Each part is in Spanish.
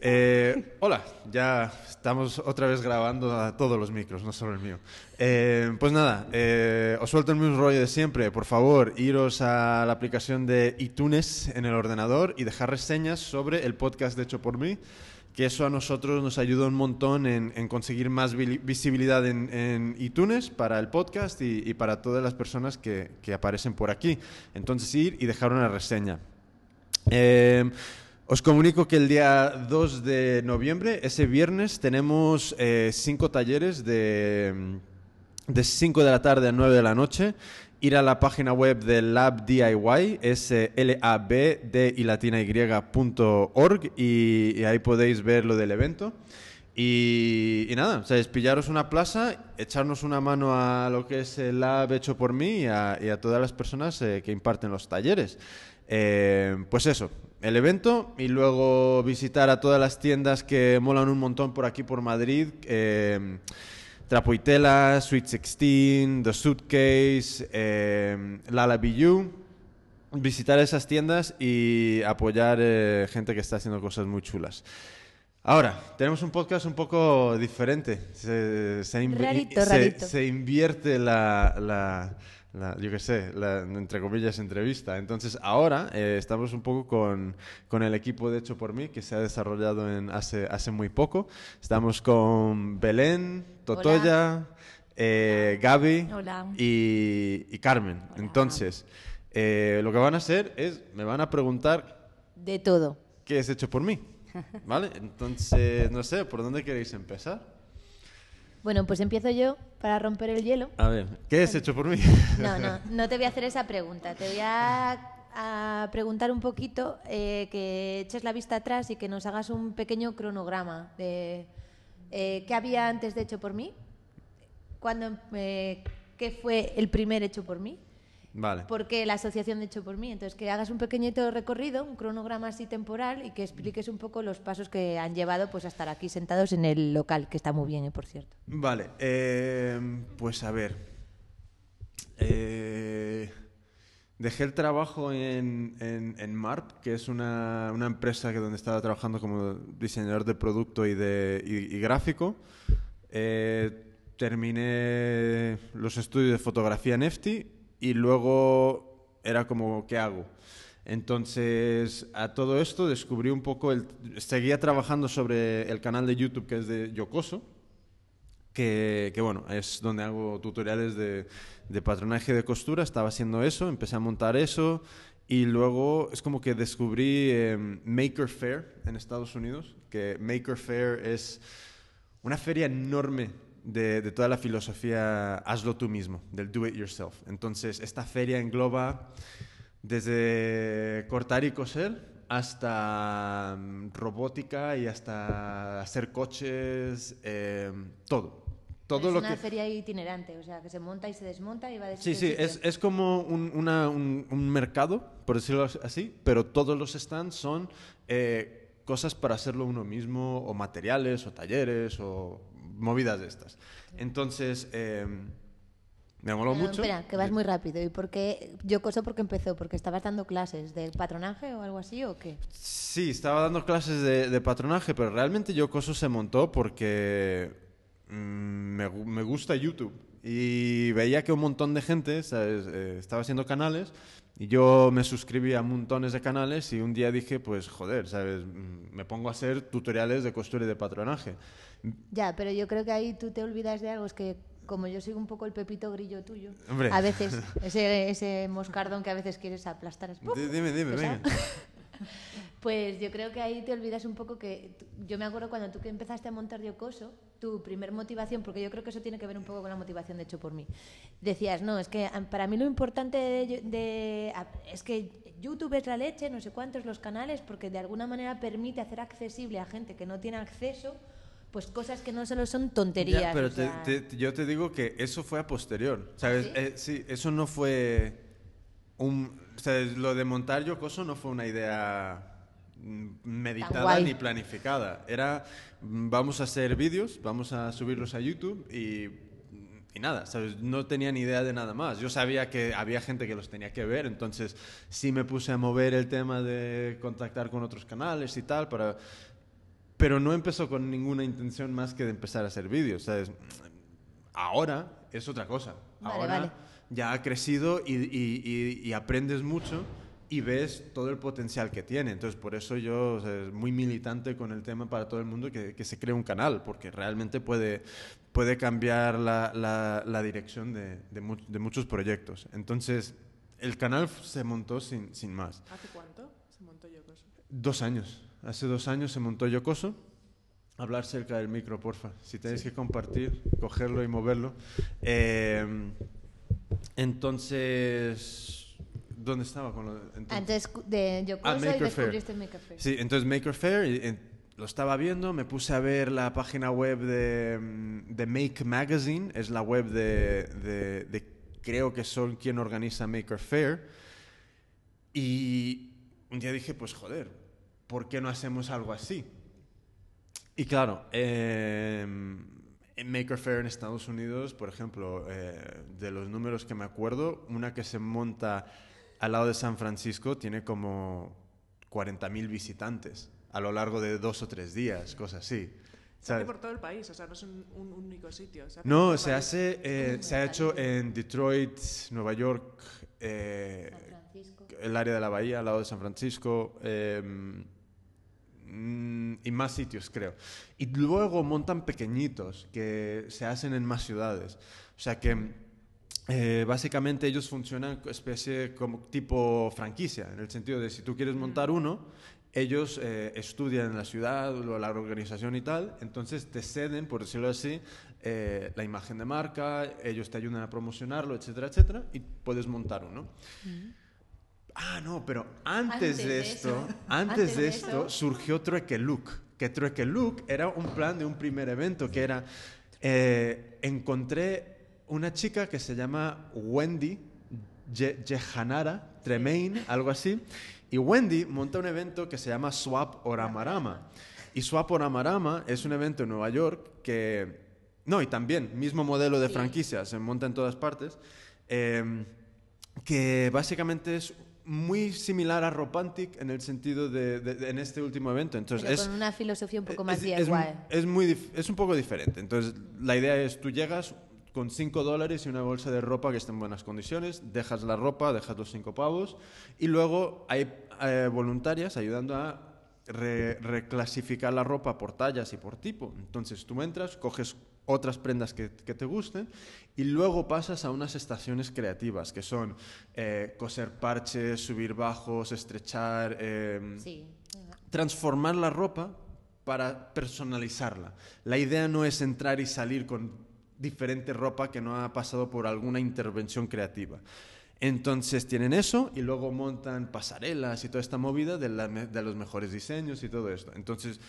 Eh, hola, ya estamos otra vez grabando a todos los micros, no solo el mío. Eh, pues nada, eh, os suelto el mismo rollo de siempre. Por favor, iros a la aplicación de iTunes en el ordenador y dejar reseñas sobre el podcast hecho por mí, que eso a nosotros nos ayuda un montón en, conseguir más vi- visibilidad en, iTunes para el podcast y, para todas las personas que aparecen por aquí. Entonces ir y dejar una reseña. Os comunico que el día 2 de noviembre, ese viernes, tenemos eh, cinco talleres de, de 5 de la tarde a 9 de la noche. Ir a la página web de Lab DIY, es eh, L-A-B-D y latina y punto org, y, y ahí podéis ver lo del evento. Y, y nada, o sea, es pillaros una plaza, echarnos una mano a lo que es el lab hecho por mí y a, y todas las personas eh, que imparten los talleres. Pues eso, el evento y luego visitar a todas las tiendas que molan un montón por aquí por Madrid. Eh, Trapo y Tela, Sweet 16, The Suitcase, eh, Lala BU. Visitar esas tiendas y apoyar eh, gente que está haciendo cosas muy chulas. Ahora, tenemos un podcast un poco diferente. Se, se inv- Rarito, se- rarito. se invierte la, la- la- yo qué sé, la, entre comillas, entrevista. Entonces, ahora eh, estamos un poco con, con el equipo de Hecho por mí, que se ha desarrollado en hace, hace muy poco. Estamos con Belén, Totoya, eh, Gaby y, y Carmen. Hola. Entonces, eh, lo que van a hacer es, me van a preguntar De todo. qué es Hecho por mí. ¿Vale? Entonces, no sé, ¿por dónde queréis empezar? Bueno, pues empiezo yo para romper el hielo. A ver, ¿qué es Hecho por mí? No, no, no te voy a hacer esa pregunta. Te voy a, a preguntar un poquito, eh, que eches la vista atrás y que nos hagas un pequeño cronograma de eh, qué había antes de Hecho por mí, cuándo, eh, qué fue el primer Hecho por mí, Vale. por qué la asociación de Hecho por mí. Entonces, que hagas un pequeñito recorrido, un cronograma así temporal y que expliques un poco los pasos que han llevado pues a estar aquí sentados en el local, que está muy bien, eh, por cierto. Vale, eh, pues a ver. Eh, dejé el trabajo en, en, en MARP, que es una, una empresa que donde estaba trabajando como diseñador de producto y, de, y, y gráfico. Eh, terminé los estudios de fotografía en EFTI y luego era como, ¿qué hago? Entonces, a todo esto descubrí un poco, el, seguía trabajando sobre el canal de YouTube que es de Yocoso, que, que, bueno, es donde hago tutoriales de, de, patronaje de costura, estaba haciendo eso, empecé a montar eso y luego es como que descubrí eh, Maker Fair en Estados Unidos, que Maker Fair es una feria enorme de, de, toda la filosofía hazlo tú mismo, del do it yourself. Entonces, esta feria engloba desde cortar y coser hasta um, robótica y hasta hacer coches, eh, todo. Todo es lo una que... feria itinerante, o sea, que se monta y se desmonta y va de Sí, sí, es, es como un, una, un, un, mercado, por decirlo así, pero todos los stands son eh, cosas para hacerlo uno mismo, o materiales, o talleres, o movidas de estas. Entonces, eh, me moló mucho. Espera, que vas muy rápido. ¿Y por qué? Yo cosa porque empezó, porque estabas dando clases de patronaje o algo así o qué? Sí, estaba dando clases de, de patronaje, pero realmente Yocoso se montó porque mmm, me, me, gusta YouTube y veía que un montón de gente ¿sabes? Eh, estaba haciendo canales y yo me suscribí a montones de canales y un día dije, pues joder, ¿sabes? Me pongo a hacer tutoriales de costura y de patronaje. Ya, pero yo creo que ahí tú te olvidas de algo, es que como yo soy un poco el pepito grillo tuyo, Hombre. a veces ese, ese moscardón que a veces quieres aplastar es. Dime, dime, venga. Pues yo creo que ahí te olvidas un poco que yo me acuerdo cuando tú que empezaste a montar Yocoso, tu primer motivación, porque yo creo que eso tiene que ver un poco con la motivación de hecho por mí. Decías, no, es que para mí lo importante de, de, es que YouTube es la leche, no sé cuántos los canales, porque de alguna manera permite hacer accesible a gente que no tiene acceso pues cosas que no solo son tonterías. Ya, pero o sea... te, te, yo te digo que eso fue a posterior, ¿sabes? ¿Sí? Eh, sí, eso no fue un... ¿sabes? Lo de montar Yocoso no fue una idea meditada ni planificada. Era, mm, vamos a hacer vídeos, vamos a subirlos a YouTube y y nada, ¿sabes? No tenía ni idea de nada más. Yo sabía que había gente que los tenía que ver, entonces sí me puse a mover el tema de contactar con otros canales y tal para... pero no empezó con ninguna intención más que de empezar a hacer vídeos, ¿sabes? Ahora es otra cosa. Vale, Ahora vale. ya ha crecido y, y- y- y aprendes mucho y ves todo el potencial que tiene. Entonces, por eso yo o sea, es muy militante con el tema para todo el mundo que, que se cree un canal, porque realmente puede, puede cambiar la, la- la dirección de, de mu- de muchos proyectos. Entonces, el canal se montó sin, sin más. ¿Hace cuánto se montó Yokoso? Dos años. Hace dos años se montó Yocoso. Hablar cerca del micro, porfa. Si tenéis que compartir, cogerlo y moverlo. Eh, entonces, ¿dónde estaba con lo entonces? Antes de Yokoso Ah, y Maker Faire. descubriste Maker Faire. Sí, entonces Maker Faire, y, eh, lo estaba viendo, me puse a ver la página web de, mm, de Make Magazine, es la web de, de- de- creo que son quien organiza Maker Faire, y un día dije, pues joder, ¿por qué no hacemos algo así? Y claro, eh, en Maker Faire en Estados Unidos, por ejemplo, eh, de los números que me acuerdo, una que se monta al lado de San Francisco tiene como 40.000 visitantes a lo largo de dos o tres días, cosas así. Se hace por todo el país, o sea, no es un, un único sitio. Se No, se país. hace, eh, se ha hecho en Detroit, Nueva York, eh, San Francisco. el área de la bahía, al lado de San Francisco, eh, mm, y más sitios, creo. Y luego montan pequeñitos que se hacen en más ciudades. O sea que eh, básicamente ellos funcionan especie como tipo franquicia, en el sentido de si tú quieres montar uno, ellos eh, estudian en la ciudad, o la organización y tal, entonces te ceden, por decirlo así, eh, la imagen de marca, ellos te ayudan a promocionarlo, etcétera, etcétera, y puedes montar uno. Ah, no, pero antes, Antes de esto, antes, antes de de esto, eso. surgió Trueque Look. Que Trueque Look era un plan de un primer evento que era. eh, encontré una chica que se llama Wendy Ye- Jehanara Tremaine, algo así. Y Wendy monta un evento que se llama Swap Oramarama. Y Swap Oramarama es un evento en Nueva York que. No, y también, mismo modelo de Sí. franquicia, se monta en todas partes. em, que básicamente es muy similar a Ropantic en el sentido de, de- de- en este último evento. Entonces Pero es, con una filosofía un poco es- más es, DIY. es muy es un poco diferente. Entonces la idea es tú llegas con 5 dólares y una bolsa de ropa que esté en buenas condiciones, dejas la ropa, dejas los 5 pavos y luego hay eh, voluntarias ayudando a re- reclasificar la ropa por tallas y por tipo. Entonces tú entras, coges otras prendas que, que te gusten y luego pasas a unas estaciones creativas que son eh, coser parches, subir bajos, estrechar, em, Sí. transformar la ropa para personalizarla. La idea no es entrar y salir con diferente ropa que no ha pasado por alguna intervención creativa. Entonces tienen eso y luego montan pasarelas y toda esta movida de, la de los mejores diseños y todo esto. Entonces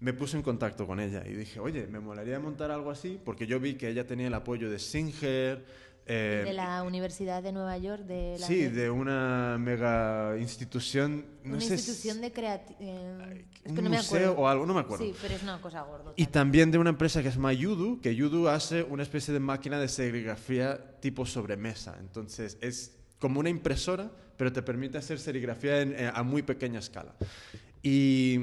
me puse en contacto con ella y dije, oye, me molaría montar algo así porque yo vi que ella tenía el apoyo de Singer. Eh, de la Universidad de Nueva York, de la sí, de una mega institución. No una sé institución de creatividad. es un que no me acuerdo. o algo, no me acuerdo. Sí, pero es una cosa gorda. Y también de una empresa que se llama Yudu, que Yudu hace una especie de máquina de serigrafía tipo sobremesa. Entonces es como una impresora, pero te permite hacer serigrafía en- eh, a muy pequeña escala. Y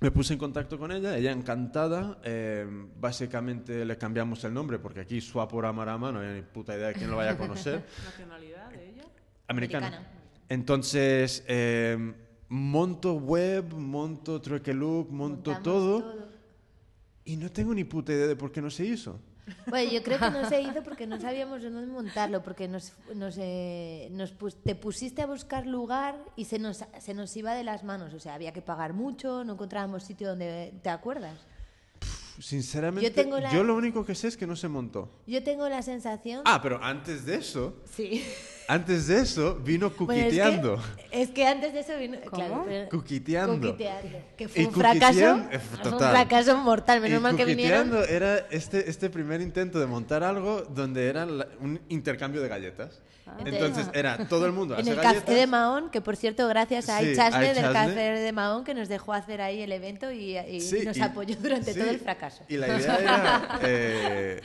me puse en contacto con ella, ella encantada. eh, básicamente le cambiamos el nombre, porque aquí Swapora Marama, no hay ni puta idea de quién lo vaya a conocer. ¿Nacionalidad de ella? Americana. Americana. Entonces, eh, monto web, monto Trueque Look, monto Montamos todo. Y no tengo ni puta idea de por qué no se hizo. Bueno, yo creo que no se hizo porque no sabíamos de dónde montarlo, porque nos, nos, eh, nos pus- te pusiste a buscar lugar y se nos, se nos iba de las manos. O sea, había que pagar mucho, no encontrábamos sitio donde... ¿Te acuerdas? Sinceramente, Yo tengo la- yo lo único que sé es que no se montó. Yo tengo la sensación... Ah, pero antes de eso, Sí. Antes de eso, vino Bueno, es que- cuquiteando. es, que, antes de eso vino... Claro, pero- Cuquiteando. Cuquiteando, Que fue Y un fracaso, eh, fue un total. fracaso mortal. Menos Y mal que vinieron. Cuquiteando era este, este primer intento de montar algo donde era la- un intercambio de galletas. Entonces era todo el mundo En hace el galletas. café de Mahón, que por cierto, gracias a Sí, Ichasne del café de Mahón, que nos dejó hacer ahí el evento y, y Sí, nos y- apoyó durante sí, todo el fracaso. Y la idea era, eh,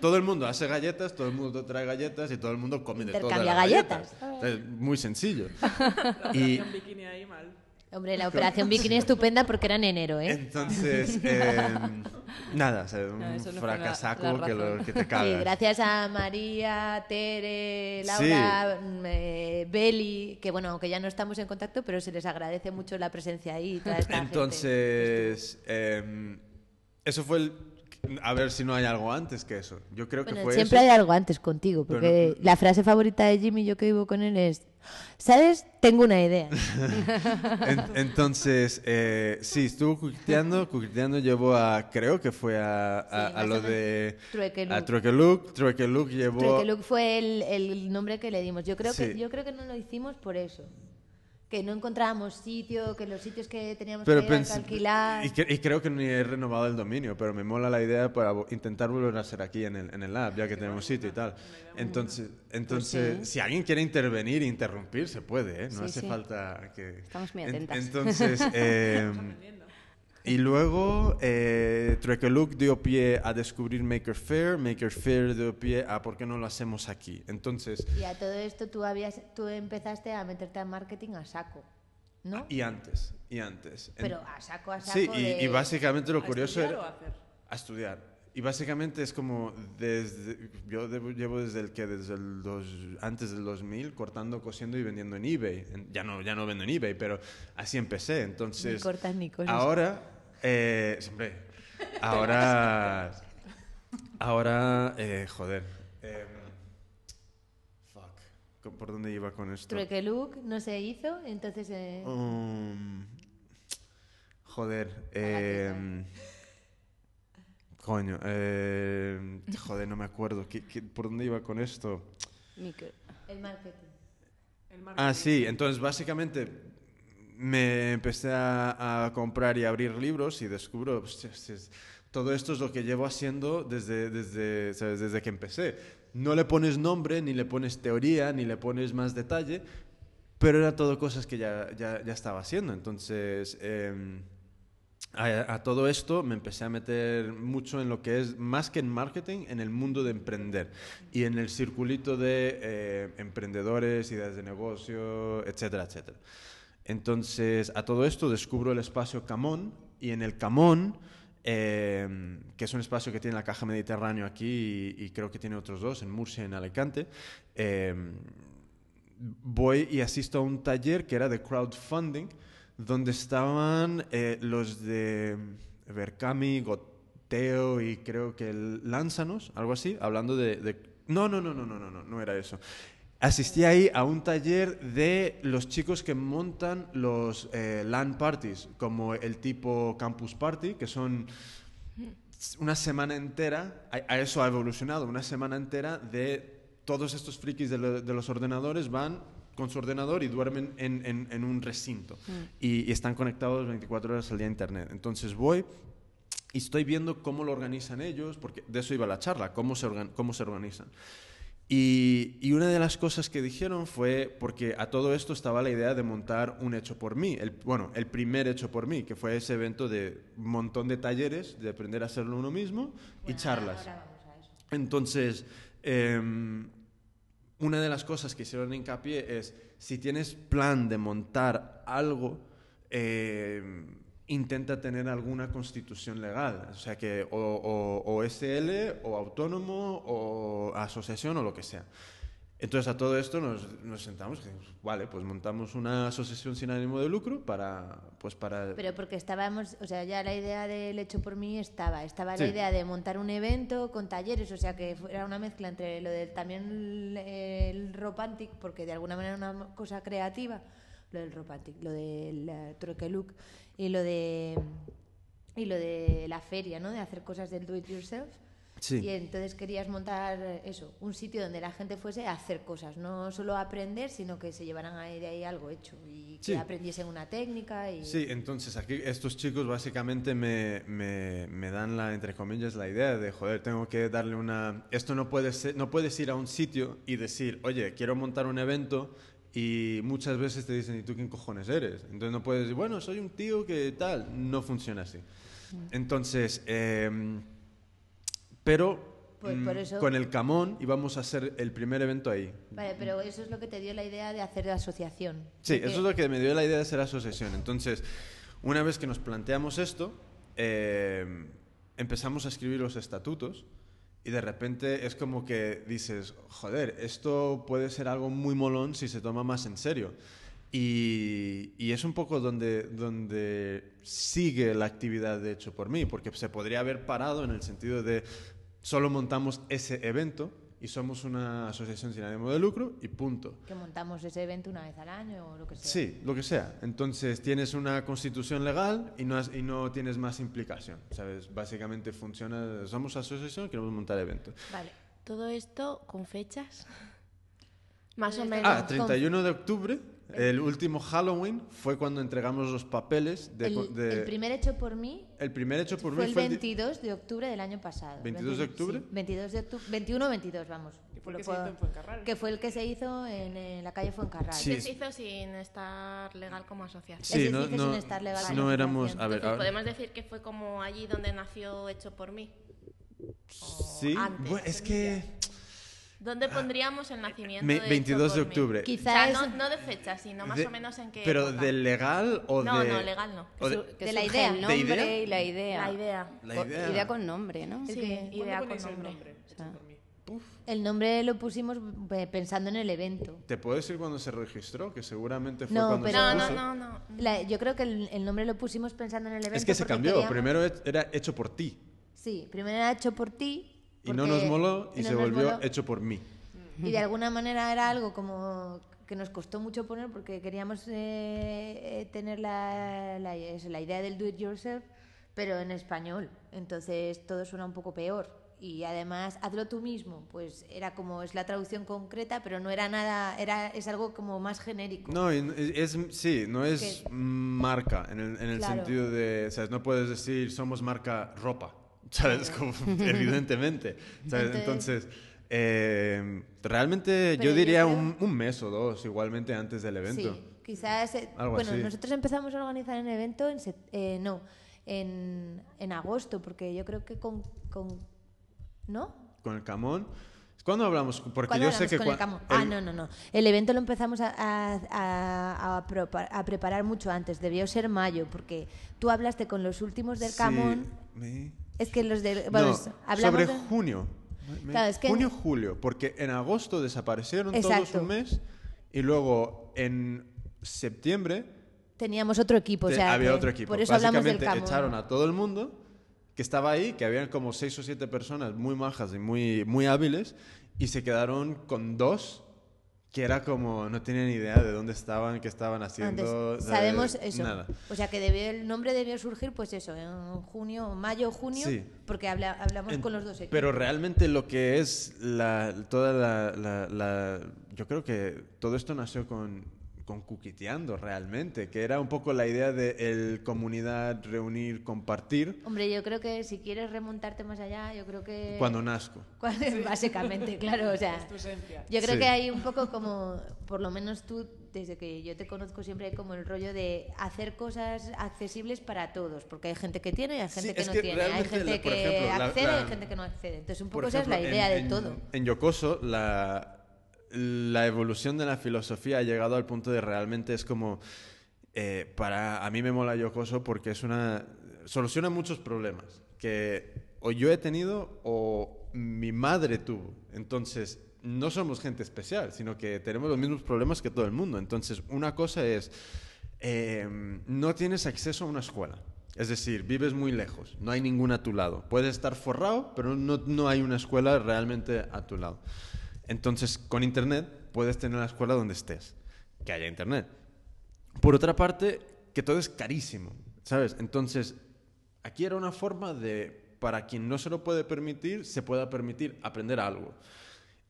todo el mundo hace galletas, todo el mundo trae galletas y todo el mundo come de todas las Intercambia galletas. galletas. Es muy sencillo. La Y operación bikini ahí mal. Hombre, la operación bikini estupenda porque era en enero, ¿eh? Entonces, em, nada, o sea, un No, la- fracasaco la que, lo, que te Sí, cagas. gracias a María, Tere, Laura, mm, eh, Beli, que bueno, aunque ya no estamos en contacto, pero se les agradece mucho la presencia ahí. y toda esta gente. Entonces, em, eso fue el... A ver si no hay algo antes que eso. Yo creo que fue siempre eso. hay algo antes contigo, porque no- la frase favorita de Jimmy, yo que vivo con él, es, ¿sabes? Tengo una idea. En- entonces, eh, sí, estuvo cuqueteando, cuqueteando llevó a, creo que fue a, a- Sí, a más lo de... A Look. Trueque Look, Trueque Look llevó... Fue el, el nombre que le dimos. Yo creo, que, yo creo que no lo hicimos por eso. Que no encontrábamos sitio, que los sitios que teníamos Pero que ir a pens- alquilar... y, cre- y creo que ni he renovado el dominio, pero me mola la idea para intentar volver a ser aquí en el, en el lab, ya que tenemos sitio y tal. Entonces, entonces Pues sí. si alguien quiere intervenir e interrumpir, se puede, ¿eh? No Sí, hace sí. falta que... Estamos muy En- atentas. entonces, eh, y luego eh, dio pie a descubrir Maker Fair, Maker Fair dio pie a por qué no lo hacemos aquí. Entonces, Y a todo esto tú, habías, tú empezaste a meterte al marketing a saco, ¿no? y antes, y antes. En- Pero a saco, a saco Sí, y, de- y básicamente lo ¿A curioso estudiar era... o a hacer? A estudiar. Y básicamente es como desde yo debo- llevo desde el que desde el dos, antes del 2000 cortando, cosiendo y vendiendo en eBay. En- Ya no ya no vendo en eBay, pero así empecé. Ni Entonces cortas ni cosas. ahora eh, hombre, ahora ahora eh, joder. em, fuck. ¿Por dónde iba con esto? Trueque Look no se hizo, entonces... eh, Um, joder. Em, coño. em, joder, no me acuerdo. ¿Qué- qué- por dónde iba con esto? El marketing. El marketing. Ah, sí. Entonces, básicamente, me empecé a, comprar y a abrir libros y descubro... todo esto es lo que llevo haciendo desde, desde, desde que empecé. No le pones nombre, ni le pones teoría, ni le pones más detalle, pero era todo cosas que ya, ya, ya estaba haciendo. Entonces, em, a, a todo esto me empecé a meter mucho en lo que es, más que en marketing, en el mundo de emprender y en el circulito de eh, emprendedores, ideas de negocio, etcétera, etcétera. Entonces, a todo esto descubro el espacio Camón y en el Camón, eh, que es un espacio que tiene la Caja Mediterráneo aquí y, creo que tiene otros dos, en Murcia y en Alicante, eh, voy y asisto a un taller que era de crowdfunding, donde estaban eh, los de Berkami, Goteo y creo que Lánzanos, algo así, hablando de, de- No, no, no, no, no, no, no, no era eso. Asistí ahí a un taller de los chicos que montan los eh, LAN parties, como el tipo Campus Party, que son una semana entera, a, a eso ha evolucionado, una semana entera de todos estos frikis de, lo- de los ordenadores van con su ordenador y duermen en, en- en un recinto y, y están conectados 24 horas al día a internet. Entonces voy y estoy viendo cómo lo organizan ellos, porque de eso iba la charla, cómo se, organ- cómo se organizan. Y, y una de las cosas que dijeron fue, porque a todo esto estaba la idea de montar un hecho por mí, el, bueno, el primer hecho por mí, que fue ese evento de un montón de talleres, de aprender a hacerlo uno mismo y charlas. ahora vamos a eso. Entonces, em, una de las cosas que hicieron hincapié es, si tienes plan de montar algo, em, intenta tener alguna constitución legal, o sea que o, o- o SL, o autónomo, o asociación, o lo que sea. Entonces a todo esto nos, nos sentamos y dijimos, vale, pues montamos una asociación sin ánimo de lucro para, pues para... Pero porque estábamos, o sea, ya la idea del hecho por mí estaba. Estaba Sí. la idea de montar un evento con talleres, o sea, que fuera una mezcla entre lo del también el, el Ropantic, porque de alguna manera era una cosa creativa, lo del Ropantic, lo del Trueque Look y lo de y lo de la feria, ¿no? De hacer cosas del do it yourself. Sí. Y entonces querías montar eso, un sitio donde la gente fuese a hacer cosas, no solo a aprender, sino que se llevaran ahí de ahí algo hecho y que Sí. aprendiesen una técnica y Sí, entonces aquí estos chicos básicamente me, me, me dan la, entre comillas, la idea de, joder, tengo que darle una... Esto no puede ser, no puedes ir a un sitio y decir, oye, quiero montar un evento y muchas veces te dicen, ¿y tú quién cojones eres? Entonces no puedes decir, bueno, soy un tío que tal, no funciona así. Entonces, em, pero Pues mm, por eso- con el Camón íbamos a hacer el primer evento ahí. Vale, pero eso es lo que te dio la idea de hacer la asociación. Sí, Porque- eso es lo que me dio la idea de hacer asociación. Entonces, una vez que nos planteamos esto, eh, empezamos a escribir los estatutos y de repente es como que dices, joder, esto puede ser algo muy molón si se toma más en serio. Y, y es un poco donde, donde sigue la actividad de hecho por mí, porque se podría haber parado en el sentido de solo montamos ese evento y somos una asociación sin ánimo de lucro y punto. Que montamos ese evento una vez al año o lo que sea. Sí, lo que sea. Entonces tienes una constitución legal y no, has- y no tienes más implicación. ¿Sabes? Básicamente funciona, somos asociación, queremos montar eventos. Vale. Todo esto con fechas. Más o menos. Ah, 31 de octubre, el último Halloween, fue cuando entregamos los papeles de... el, de- el primer hecho por mí el primer hecho por fue mí el fue el di- 22 de octubre del año pasado. 22 de octubre? Sí, 22 de octubre, 21 o 22, vamos. ¿Y fue que en que fue el que se hizo en, eh, la calle Fuencarral. Sí. Que se hizo sin estar legal como asociación. Sí, no, que no, sin estar legal si como no éramos... A ver, Entonces, ahora- podemos decir que fue como allí donde nació Hecho por mí. sí, antes. bueno, es que... ¿Dónde pondríamos el nacimiento Me- de Hecho 22 de octubre. O Quizás sea, no, no de fecha, sino más de- o menos en qué Pero época. de legal o No, de... no, legal no. o de- Su- que de la idea. El ¿De nombre idea? y la idea. La idea. La Co- idea. con nombre, ¿no? Sí, que- ¿Cuándo idea con el nombre. O sea, el nombre lo pusimos eh, pensando en el evento. ¿Te puedo decir cuándo se registró? Que seguramente fue No, cuando pero- se No, no, puso. no, no. La- yo creo que el, el nombre lo pusimos pensando en el evento. Es que se cambió. queríamos- Primero era hecho por ti. Sí, primero era hecho por ti. Y no nos moló y no se volvió moló. hecho por mí. Y de alguna manera era algo como que nos costó mucho poner porque queríamos eh, eh, tener la, la, la idea del do it yourself, pero en español. Entonces todo suena un poco peor. Y además, hazlo tú mismo, pues era como, es la traducción concreta, pero no era nada, era, es algo como más genérico. No, es, sí, no es Que- marca en el, en el Claro. sentido de, ¿sabes? No puedes decir somos marca ropa, ¿sabes? Como, evidentemente, ¿sabes? Entonces- eh, realmente Pero yo yo diría creo- un, un mes o dos, igualmente antes del evento. Sí, quizás. eh, Algo bueno, así. nosotros empezamos a organizar el evento en. eh, no, en, en agosto, porque yo creo que con. con ¿No? Con el camón. ¿Cuándo hablamos? Porque ¿Cuándo yo sé hablamos que... con el Camón? Ah, el- no, no, no. El evento lo empezamos a, a- a- a preparar mucho antes. Debió ser mayo, porque tú hablaste con los últimos del sí, Camón. me- Es que los de. Bueno, No, hablamos sobre de- junio. Claro, es que- Junio, julio, porque en agosto desaparecieron todos Exacto. un mes y luego en septiembre Teníamos otro equipo. O te- sea, había otro equipo. Por eso hablamos del Básicamente echaron a todo el mundo que estaba ahí, que habían como seis o siete personas muy majas y muy, muy hábiles y se quedaron con dos que era como no tenían idea de dónde estaban, qué estaban haciendo. Antes, sabemos eso. Nada. O sea, que debió, el nombre debió surgir, pues eso, en junio, mayo, junio, Sí. porque habla- hablamos En- con los dos equipos. Pero realmente lo que es la, toda la, la- la- Yo creo que todo esto nació con, con Cuquiteando realmente, que era un poco la idea de el comunidad, reunir, compartir, Hombre, yo creo que si quieres remontarte más allá, yo creo que... cuando nazco. Cuando- Básicamente, claro, o sea... Es tu esencia. Yo creo Sí. que hay un poco como, por lo menos tú, desde que yo te conozco siempre hay como el rollo de hacer cosas accesibles para todos, porque hay gente que tiene y hay gente Sí, que no que tiene, hay gente la- que ejemplo, accede y hay gente que no accede. Entonces, un poco esa es la ejemplo, idea en- de todo. En, en Yokoso, la, la evolución de la filosofía ha llegado al punto de realmente es como. eh, para a mí me mola Yokoso porque es una soluciona muchos problemas que o yo he tenido o mi madre tuvo. Entonces no somos gente especial, sino que tenemos los mismos problemas que todo el mundo. Entonces una cosa es eh, no tienes acceso a una escuela. Es decir, vives muy lejos, no hay ninguna a tu lado. Puedes estar forrado, pero no, no hay una escuela realmente a tu lado. Entonces, con Internet puedes tener la escuela donde estés, que haya Internet. Por otra parte, que todo es carísimo, ¿sabes? Entonces, aquí era una forma de, para quien no se lo puede permitir, se pueda permitir aprender algo.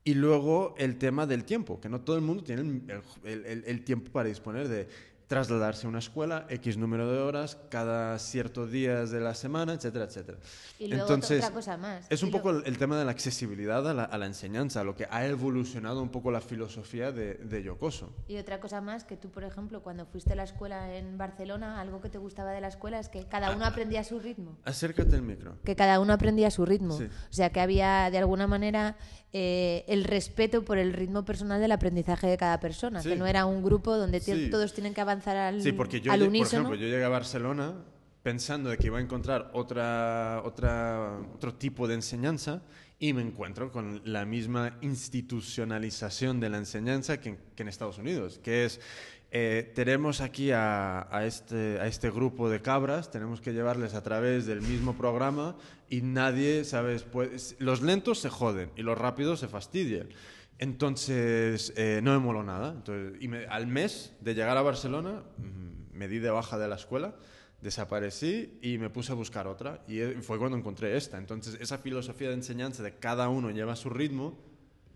Y luego el tema del tiempo, que no todo el mundo tiene el, el- tiempo para disponer de trasladarse a una escuela, X número de horas, cada ciertos días de la semana, etcétera, etcétera. Y luego Entonces, otra cosa más. es un poco el, el tema de la accesibilidad a la, a la enseñanza, lo que ha evolucionado un poco la filosofía de, de Yocoso. Y otra cosa más, que tú, por ejemplo, cuando fuiste a la escuela en Barcelona, algo que te gustaba de la escuela es que cada Ah, uno aprendía a su ritmo. Acércate al micro. Que cada uno aprendía a su ritmo. Sí. O sea, que había, de alguna manera, eh, el respeto por el ritmo personal del aprendizaje de cada persona. Sí. Que no era un grupo donde Sí. todos tienen que avanzar al, Sí, porque yo, al lle- por unísono. ejemplo, yo llegué a Barcelona pensando de que iba a encontrar otra, otra, otro tipo de enseñanza y me encuentro con la misma institucionalización de la enseñanza que, que en Estados Unidos, que es, eh, tenemos aquí a, a este, a este grupo de cabras, tenemos que llevarles a través del mismo programa y nadie, ¿sabes? Pues, los lentos se joden y los rápidos se fastidian. Entonces, eh, no me moló nada. Entonces, y me- al mes de llegar a Barcelona, mm, me di de baja de la escuela, desaparecí y me puse a buscar otra. Y eh, fue cuando encontré esta. Entonces, esa filosofía de enseñanza de cada uno lleva su ritmo.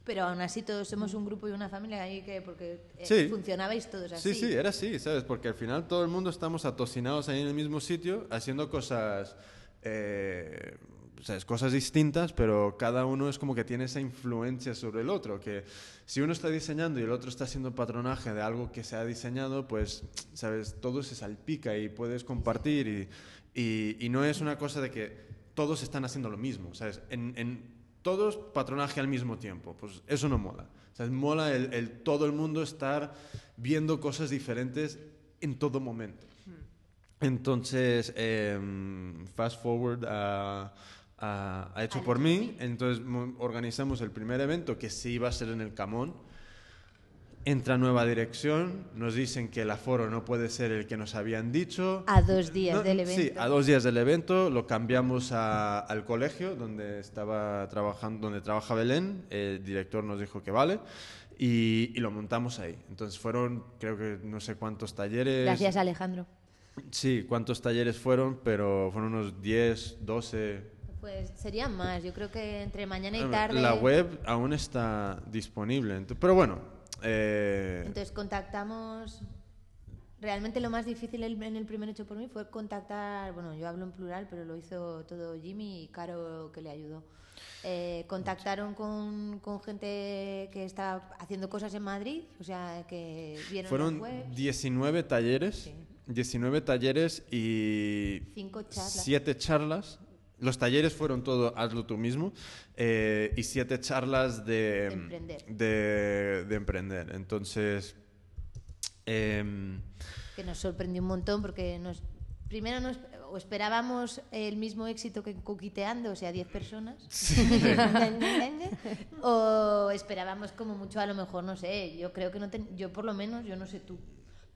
Pero aún así todos somos un grupo y una familia ahí que porque eh, Sí. funcionabais todos así. Sí, sí, era así, ¿sabes? Porque al final todo el mundo estamos atocinados ahí en el mismo sitio haciendo cosas, eh, ¿sabes? Cosas distintas, pero cada uno es como que tiene esa influencia sobre el otro, que si uno está diseñando y el otro está haciendo patronaje de algo que se ha diseñado, pues, ¿sabes? Todo se salpica y puedes compartir y, y- y no es una cosa de que todos están haciendo lo mismo, ¿sabes? En, en todos patronaje al mismo tiempo, pues eso no mola. O sea, mola el, el todo el mundo estar viendo cosas diferentes en todo momento. Entonces, em, fast forward a, a- a Hecho por mí, entonces mo- organizamos el primer evento que sí iba a ser en el Camón. Entra nueva dirección, nos dicen que el aforo no puede ser el que nos habían dicho. A dos días No, del evento. Sí, a dos días del evento lo cambiamos a- al colegio donde estaba trabajando, donde trabaja Belén. El director nos dijo que vale y, y lo montamos ahí. Entonces fueron, creo que no sé cuántos talleres. Gracias, Alejandro. Sí, cuántos talleres fueron, pero fueron unos 10, 12. Pues serían más. Yo creo que entre mañana y Ah, tarde. La web aún está disponible. Pero bueno, eh, Entonces contactamos. Realmente lo más difícil en el primer hecho por mí fue contactar. Bueno, yo hablo en plural, pero lo hizo todo Jimmy y Caro que le ayudó. Eh, contactaron con, con gente que está haciendo cosas en Madrid, o sea, que vieron fueron las webs. 19 talleres. Sí. 19 talleres y Cinco charlas. siete charlas. Los talleres fueron todo hazlo tú mismo eh, y siete charlas de, De emprender. de- de emprender. Entonces, em, que nos sorprendió un montón porque nos primero nos o esperábamos el mismo éxito que Coquiteando, o sea, 10 personas. o esperábamos como mucho, a lo mejor, no sé, yo creo que no ten- yo por lo menos, yo no sé tú,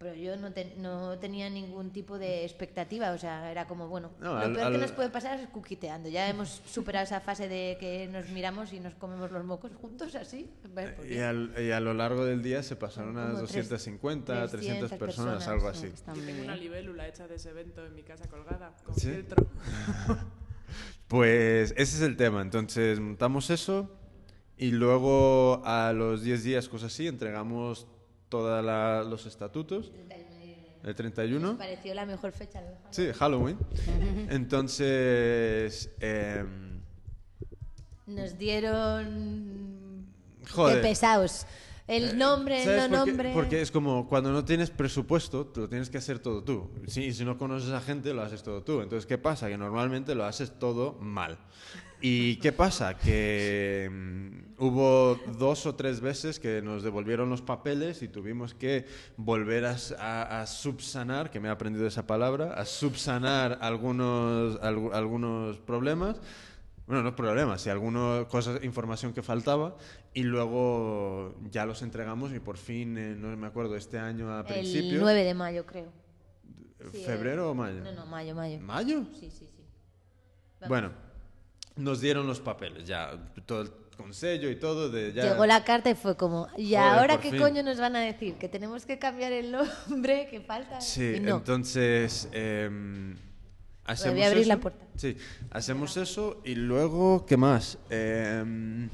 pero yo no, ten- no tenía ningún tipo de expectativa, o sea, era como, bueno, No, lo al- peor que nos puede pasar es Coquiteando. Ya hemos superado esa fase de que nos miramos y nos comemos los mocos juntos, así. Pues y, bien. al- y a lo largo del día se pasaron tres- 250, 300 300 personas, personas, algo sí, así. Yo tengo una libélula hecha de ese evento en mi casa colgada, con ¿Sí? filtro. Pues ese es el tema. Entonces montamos eso y luego a los 10 días, cosas así, entregamos todos los estatutos. El 31. Me pareció la mejor fecha. ¿no? Sí, Halloween. Entonces, em, Nos dieron. Joder. Qué pesados. El nombre, el ¿sabes no por nombre. Porque es como cuando no tienes presupuesto, te lo tienes que hacer todo tú. Si, si no conoces a gente, lo haces todo tú. Entonces, ¿qué pasa? Que normalmente lo haces todo mal. ¿Y qué pasa? Que mm, hubo dos o tres veces que nos devolvieron los papeles y tuvimos que volver a, a- a subsanar, que me he aprendido esa palabra, a subsanar algunos, algu- algunos problemas. Bueno, no problemas, sí, alguna cosa, información que faltaba y luego ya los entregamos y por fin, eh, no me acuerdo, este año a el principios, 9 de mayo, creo. Sí, febrero el- o mayo. No, no, mayo, mayo. ¿Mayo? Sí, sí, sí. Vamos. Bueno, nos dieron los papeles, ya, todo el- con sello y todo, de ya... Llegó la carta y fue como, ¿y Joder, ahora qué fin. coño nos van a decir? Que tenemos que cambiar el nombre, que falta. Sí, no. entonces em, hacemos Voy a abrir eso. la puerta. Sí, hacemos eso y luego, ¿qué más? Em,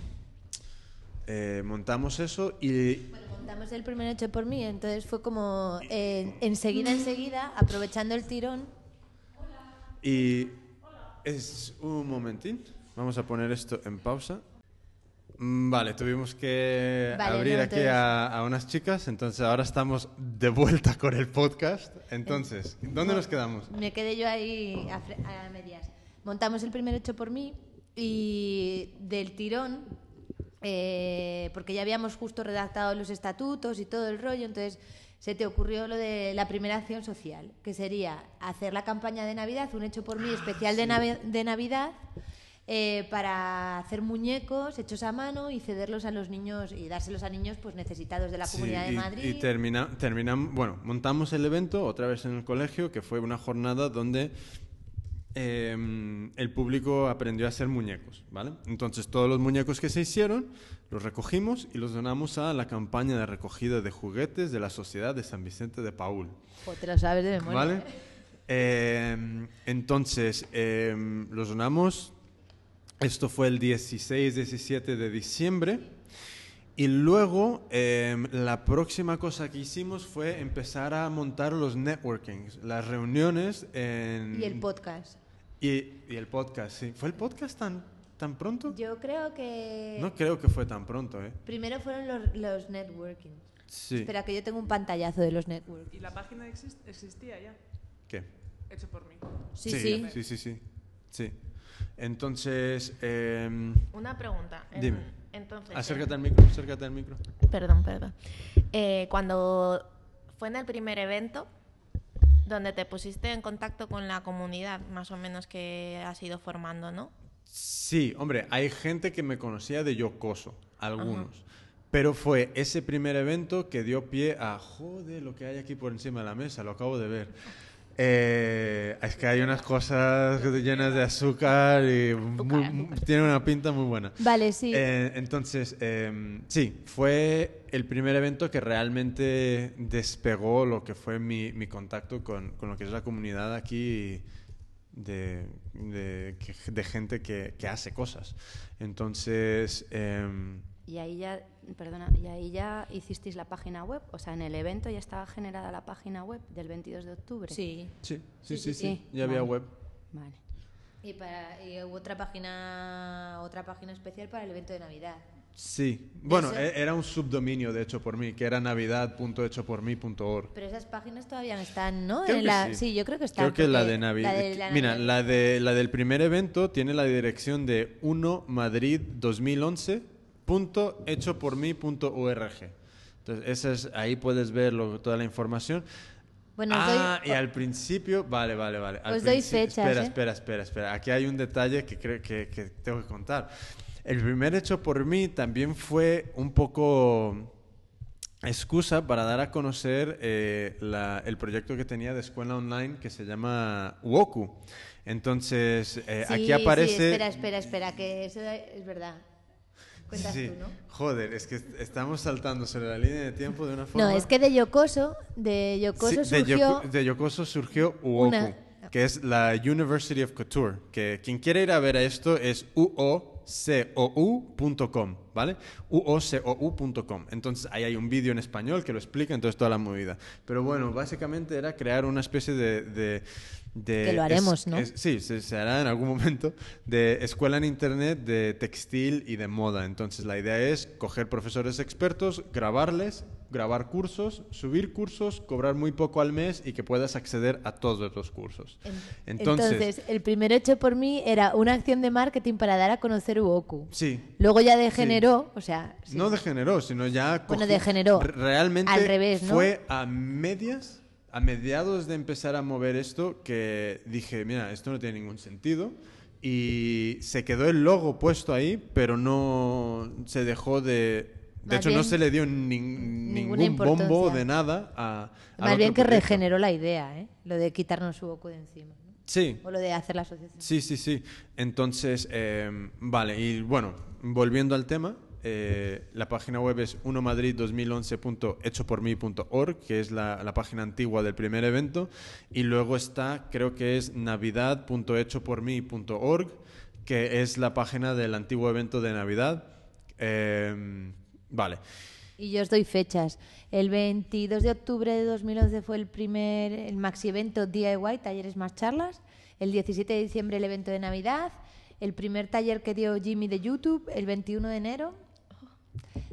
eh, montamos eso y Montamos el primer hecho por mí, entonces fue como eh, enseguida, enseguida, aprovechando el tirón. Y es un momentín. Vamos a poner esto en pausa. Mm, Vale, tuvimos que Vale, abrir no, aquí a, a unas chicas, entonces ahora estamos de vuelta con el podcast. Entonces, ¿dónde nos quedamos? Me quedé yo ahí a medias. Montamos el primer hecho por mí y del tirón, eh, porque ya habíamos justo redactado los estatutos y todo el rollo, entonces se te ocurrió lo de la primera acción social, que sería hacer la campaña de Navidad, un hecho por mí especial de, de Navidad, eh, para hacer muñecos hechos a mano y cederlos a los niños y dárselos a niños pues necesitados de la Sí, Comunidad de Madrid. y termina, bueno, montamos el evento otra vez en el colegio, que fue una jornada donde eh, el público aprendió a hacer muñecos, ¿vale? Entonces todos los muñecos que se hicieron los recogimos y los donamos a la campaña de recogida de juguetes de la Sociedad de San Vicente de Paul. Jo, te lo sabes de memoria. ¿Vale? Eh, entonces, eh, los donamos. Esto fue el 16-17 de diciembre. Y luego, eh, la próxima cosa que hicimos fue empezar a montar los networkings, las reuniones en... Y el podcast. Y, y el podcast, sí. ¿Fue el podcast tan, tan pronto? Yo creo que No creo que fue tan pronto, ¿eh? primero fueron los, los networking. Sí. Espera, que yo tengo un pantallazo de los networking. ¿Y la página exist- existía ya? ¿Qué? Hecho por mí. Sí, sí. Sí, sí, sí. sí. Entonces, em, Una pregunta. Dime. Entonces, acércate al micro, acércate al micro. eh, perdón, perdón. Eh, cuando fue en el primer evento, donde te pusiste en contacto con la comunidad, más o menos que has ido formando, ¿no? Sí, hombre, hay gente que me conocía de Yocoso, algunos. Pero fue ese primer evento que dio pie a, joder, lo que hay aquí por encima de la mesa, lo acabo de ver. Eh, es que hay unas cosas llenas de azúcar y muy- muy- tiene una pinta muy buena. Vale, sí. Eh, entonces, eh, sí, fue el primer evento que realmente despegó lo que fue mi, mi contacto con, con lo que es la comunidad aquí de, de, de gente que, que hace cosas. Entonces, em, Y ahí ya, perdona, y ahí ya hicisteis la página web, o sea, en el evento ya estaba generada la página web del 22 de octubre. sí. sí, sí, sí, sí, sí, sí. ya había Vale. web. Vale. Y, para, y hubo otra página, otra página especial para el evento de Navidad. Sí, bueno, Eso- e- era un subdominio de hecho por mí, que era navidad.hechopormí.org. Pero esas páginas todavía no están, ¿no? Creo En que la- sí. yo creo que están. Creo que la de Navidad. la de la Mira, la, de, la del primer evento tiene la dirección de 1 madrid 2011.hechopormí.org. Entonces, esa es, ahí puedes ver lo- toda la información. Bueno, ah, doy- y al principio, vale, vale, vale. Al Os doy fechas, Espera, ¿eh? espera, espera, espera. Aquí hay un detalle que creo que, que tengo que contar. El primer hecho por mí también fue un poco excusa para dar a conocer eh, la- el proyecto que tenía de escuela online que se llama Woku. Entonces, eh, Sí, aquí sí, aparece... espera, espera, espera, que eso es verdad. Cuentas Sí. tú, ¿no? Joder, es que est- estamos saltando sobre la línea de tiempo de una forma... No, es que de Yocoso, de Sí, de, surgió. Yoko- de Yokoso surgió Uoku, Una- que es la University of Couture, que quien quiere ir a ver a esto es uocou.com, ¿vale? uocou.com. Entonces ahí hay un vídeo en español que lo explica, entonces toda la movida. Pero bueno, básicamente era crear una especie de... de- de- Que lo haremos, ¿no? sí, se, se hará en algún momento, de escuela en Internet de textil y de moda. Entonces la idea es coger profesores expertos, grabarles, grabar cursos, subir cursos, cobrar muy poco al mes y que puedas acceder a todos los cursos. Entonces, Entonces, el primer hecho por mí era una acción de marketing para dar a conocer Uoku. sí. Luego ya degeneró, o sea, sí. No degeneró, sino ya... Bueno, cogió- degeneró. re- Realmente Al revés, ¿no? fue a medias, a mediados de empezar a mover esto, que dije, mira, esto no tiene ningún sentido. Y se quedó el logo puesto ahí, pero no se dejó de... De Más hecho, no se le dio ningún bombo de nada a... Más bien que proyecto. regeneró la idea, ¿eh? Lo de quitarnos Uoku de encima. ¿no? Sí, O lo de hacer la asociación. Sí, sí, sí. Entonces, eh, vale, y bueno, volviendo al tema, eh, la página web es 1madrid2011.hechopormí.org, que es la, la página antigua del primer evento, y luego está, creo que es navidad.hechopormí.org, que es la página del antiguo evento de Navidad. Eh, vale. Y yo os doy fechas. El 22 de octubre de 2011 fue el primer, el maxi evento DIY, talleres más charlas. El 17 de diciembre el evento de Navidad. El primer taller que dio Jimmy de YouTube, el 21 de enero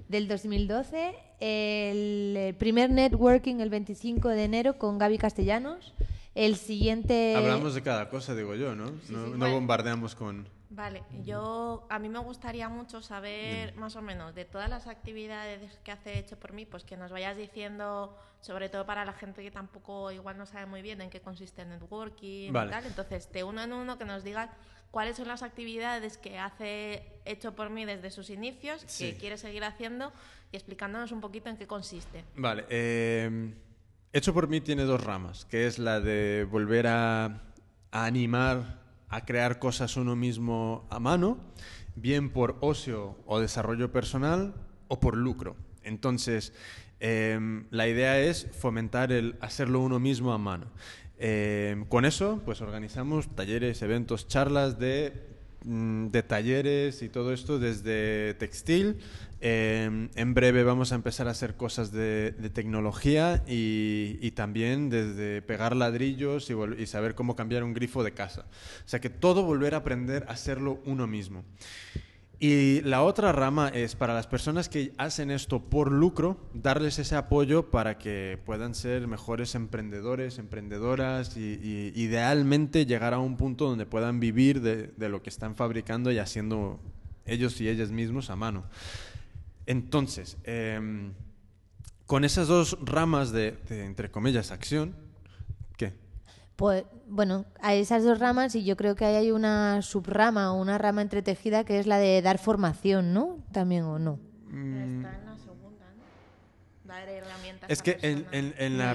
del 2012. El, primer networking el 25 de enero con Gaby Castellanos. El siguiente... Hablamos de cada cosa, digo yo, ¿no? no, sí, no vale. bombardeamos con... Vale, yo a mí me gustaría mucho saber más o menos de todas las actividades que hace hecho por mí, pues que nos vayas diciendo, sobre todo para la gente que tampoco igual no sabe muy bien en qué consiste el networking Vale. y tal. Entonces, de uno en uno que nos digas cuáles son las actividades que hace hecho por mí desde sus inicios, Sí. que quiere seguir haciendo y explicándonos un poquito en qué consiste. Vale. eh, Hecho por mí tiene dos ramas, que es la de volver a, a animar a crear cosas uno mismo a mano, bien por ocio o desarrollo personal o por lucro. Entonces, em, la idea es fomentar el hacerlo uno mismo a mano. Em, con eso, pues organizamos talleres, eventos, charlas de, mm, de talleres y todo esto desde textil. Em, en breve vamos a empezar a hacer cosas de, tecnología y, y también desde pegar ladrillos y saber cómo cambiar un grifo de casa. O sea que todo volver a aprender a hacerlo uno mismo. Y la otra rama es para las personas que hacen esto por lucro, darles ese apoyo para que puedan ser mejores emprendedores, emprendedoras y, idealmente llegar a un punto donde puedan vivir de, lo que están fabricando y haciendo ellos y ellas mismos a mano. Entonces, em, con esas dos ramas de, de, entre comillas, acción. Pues bueno, hay esas dos ramas y yo creo que ahí hay una subrama o una rama entretejida que es la de dar formación, ¿no? También o no. Está en la segunda, ¿no? Dar herramientas Es a que en, personas. en- en la,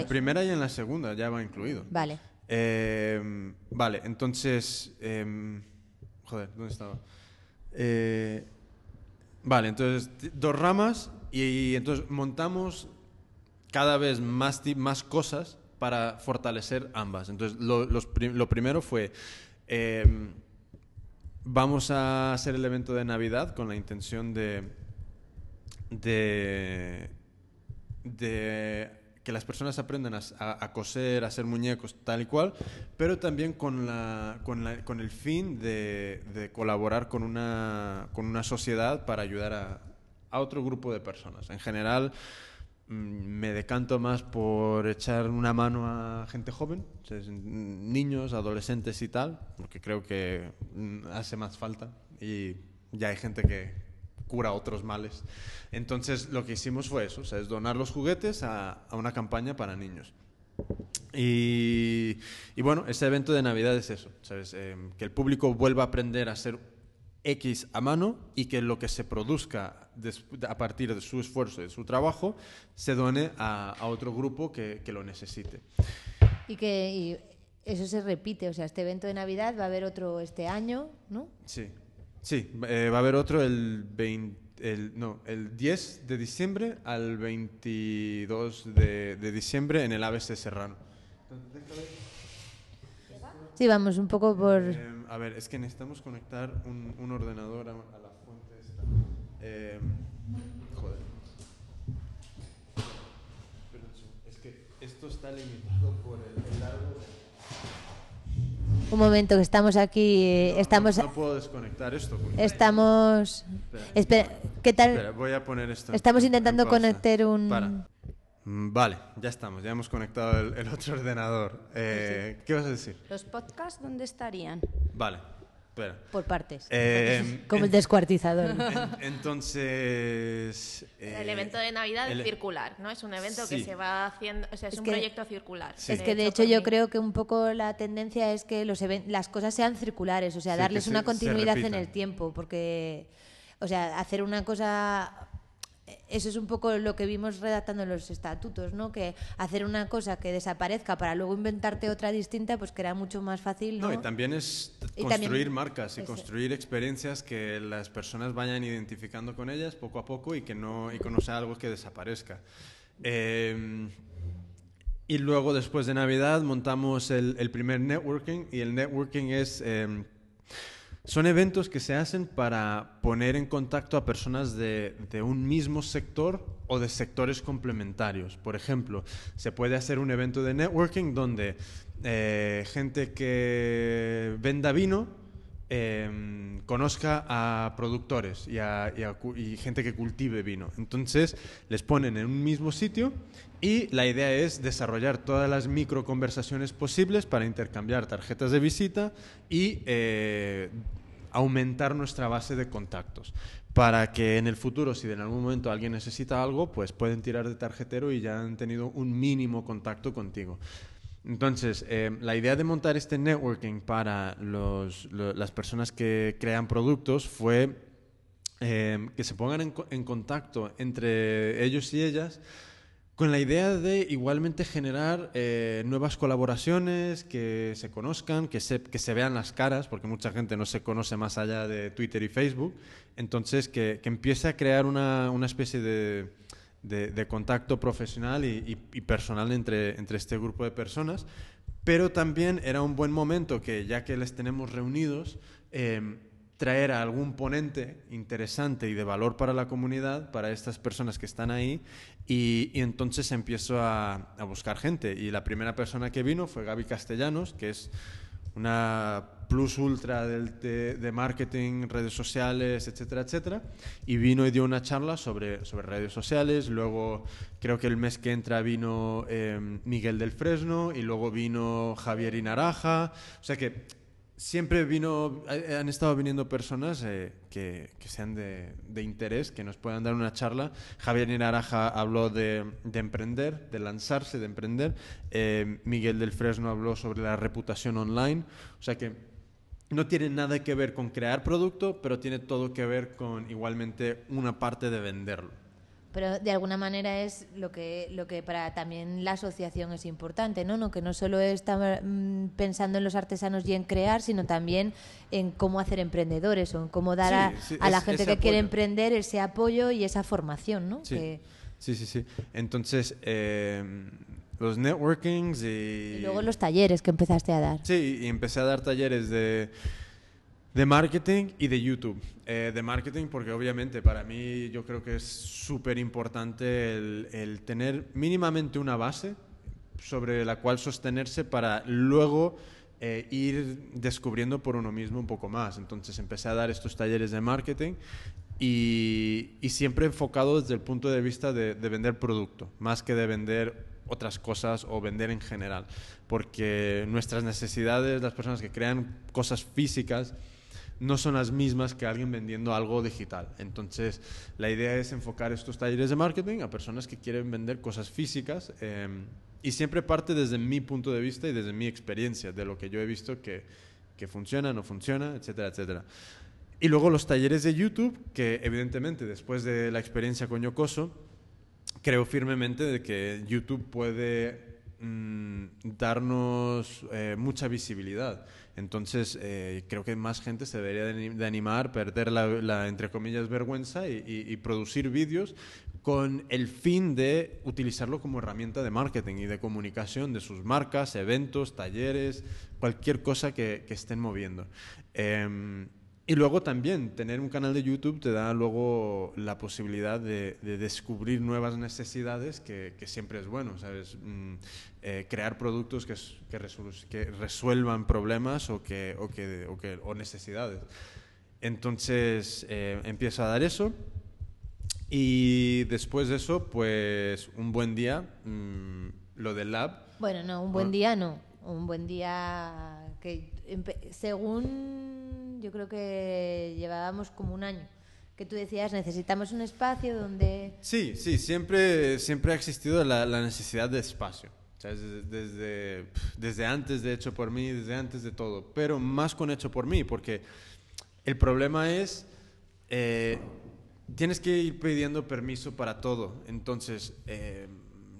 en primera y en la segunda ya va incluido. Vale. Eh, vale, entonces. em, joder, ¿dónde estaba? Eh, vale, entonces, dos ramas y, entonces montamos cada vez más, más cosas para fortalecer ambas. Entonces, lo, primero fue. em, vamos a hacer el evento de Navidad con la intención de. que las personas aprendan a, coser, a hacer muñecos, tal y cual, pero también con, el fin de, colaborar con una, sociedad para ayudar a, a otro grupo de personas. En general, me decanto más por echar una mano a gente joven, niños, adolescentes y tal, porque creo que mm, hace más falta y ya hay gente que cura otros males. Entonces lo que hicimos fue eso, es donar los juguetes a, una campaña para niños. Y, bueno, ese evento de Navidad es eso. Eh, que el público vuelva a aprender a hacer X a mano y que lo que se produzca a partir de su esfuerzo y de su trabajo se done a, a otro grupo que, que lo necesite. Y que y eso se repite, o sea, este evento de Navidad va a haber otro este año, ¿no? Sí, sí, eh, va a haber otro el, 20 el, no, el 10 de diciembre al 22 de, de diciembre en el ABC Serrano. Sí, vamos un poco por... Eh, a ver, es que necesitamos conectar un, un ordenador a, a la fuente esta. Eh, joder. Pero es que esto está limitado por el, el largo. Un momento, que estamos aquí, eh, No, estamos... No, no puedo desconectar esto. porque- Estamos... Espera, ¿qué tal? Espera, voy a poner esto. Estamos en intentando conectar un- Para. Mm, Vale, ya estamos, ya hemos conectado el, el otro ordenador. Eh, ¿Qué vas a decir? ¿Los podcasts dónde estarían? Vale, espera. Por partes. Eh, Como el descuartizador. en- entonces. el eh, evento de Navidad el- es circular, ¿no? Es un evento Sí. que se va haciendo, o sea, es, Es un que- proyecto circular. Sí. Es que de hecho yo mí. creo que un poco la tendencia es que los las cosas sean circulares, o sea, Sí, darles se- una se continuidad en el tiempo, porque, o sea, hacer una cosa, eso es un poco lo que vimos redactando los estatutos, ¿no? Que hacer una cosa que desaparezca para luego inventarte otra distinta, pues que era mucho más fácil, ¿no? No, y también es Y construir también- marcas y construir experiencias que las personas vayan identificando con ellas poco a poco y que no, y que no sea algo que desaparezca. Eh, y luego, después de Navidad, montamos el, el primer networking y el networking es... eh, son eventos que se hacen para poner en contacto a personas de, de, un mismo sector o de sectores complementarios. Por ejemplo, se puede hacer un evento de networking donde eh, gente que venda vino eh, conozca a productores y, a, y, gente que cultive vino. Entonces les ponen en un mismo sitio y la idea es desarrollar todas las micro conversaciones posibles para intercambiar tarjetas de visita y eh, aumentar nuestra base de contactos para que en el futuro, si en algún momento alguien necesita algo, pues pueden tirar de tarjetero y ya han tenido un mínimo contacto contigo. Entonces, eh, la idea de montar este networking para los, lo, las personas que crean productos fue eh, que se pongan en, contacto entre ellos y ellas con la idea de igualmente generar eh, nuevas colaboraciones, que se conozcan, que se, vean las caras, porque mucha gente no se conoce más allá de Twitter y Facebook. Entonces, que, que empiece a crear una, especie de contacto profesional y, personal entre, este grupo de personas, pero también era un buen momento que ya que les tenemos reunidos, eh, traer a algún ponente interesante y de valor para la comunidad, para estas personas que están ahí, y, y entonces empiezo a, a, buscar gente. Y la primera persona que vino fue Gaby Castellanos, que es una plus ultra del, de, de, marketing, redes sociales, etcétera, etcétera. Y vino y dio una charla sobre, sobre redes sociales. Luego, creo que el mes que entra vino eh, Miguel del Fresno y luego vino Javier Inaraja. O sea que siempre vino, han estado viniendo personas eh, que, que, sean de, interés, que nos puedan dar una charla. Javier Inaraja habló de, de emprender, de lanzarse, de emprender. Eh, Miguel del Fresno habló sobre la reputación online. O sea que no tiene nada que ver con crear producto, pero tiene todo que ver con igualmente una parte de venderlo pero de alguna manera es lo que lo que para también la asociación es importante no no que no solo está mm, pensando en los artesanos y en crear sino también en cómo hacer emprendedores o en cómo dar sí, sí, a, la gente que apoyo. quiere emprender ese apoyo y esa formación no sí. Que... sí, sí sí. Entonces eh, los networkings y... y luego los talleres que empezaste a dar. Sí y empecé a dar talleres de de marketing y de YouTube. Eh, de marketing porque obviamente para mí yo creo que es súper importante el, tener mínimamente una base sobre la cual sostenerse para luego eh, ir descubriendo por uno mismo un poco más. Entonces empecé a dar estos talleres de marketing y, y siempre enfocado desde el punto de vista de, de vender producto, más que de vender otras cosas o vender en general. Porque nuestras necesidades, las personas que crean cosas físicas, no son las mismas que alguien vendiendo algo digital. Entonces, la idea es enfocar estos talleres de marketing a personas que quieren vender cosas físicas eh, y siempre parte desde mi punto de vista y desde mi experiencia, de lo que yo he visto que, que funciona, no funciona, etcétera, etcétera. Y luego los talleres de YouTube, que evidentemente después de la experiencia con Yocoso, creo firmemente de que YouTube puede mmm, darnos eh, mucha visibilidad. Entonces, eh, creo que más gente se debería de, animar, perder la, la, entre comillas, vergüenza y, producir vídeos con el fin de utilizarlo como herramienta de marketing y de comunicación de sus marcas, eventos, talleres, cualquier cosa que, estén moviendo. Eh, y luego también tener un canal de YouTube te da luego la posibilidad de, de descubrir nuevas necesidades que, que, siempre es bueno, ¿sabes? Eh, crear productos que, que, que, resuelvan problemas o, que, o, que, o, que, o necesidades. Entonces eh, empiezo a dar eso y después de eso, pues un buen día, mmm, lo del lab. Bueno, no, un buen día no. Un buen día que según yo creo que llevábamos como un año que tú decías necesitamos un espacio donde sí sí siempre siempre ha existido la, la necesidad de espacio o sea, desde, desde, desde antes de hecho por mí desde antes de todo pero más con hecho por mí porque el problema es eh, tienes que ir pidiendo permiso para todo entonces eh,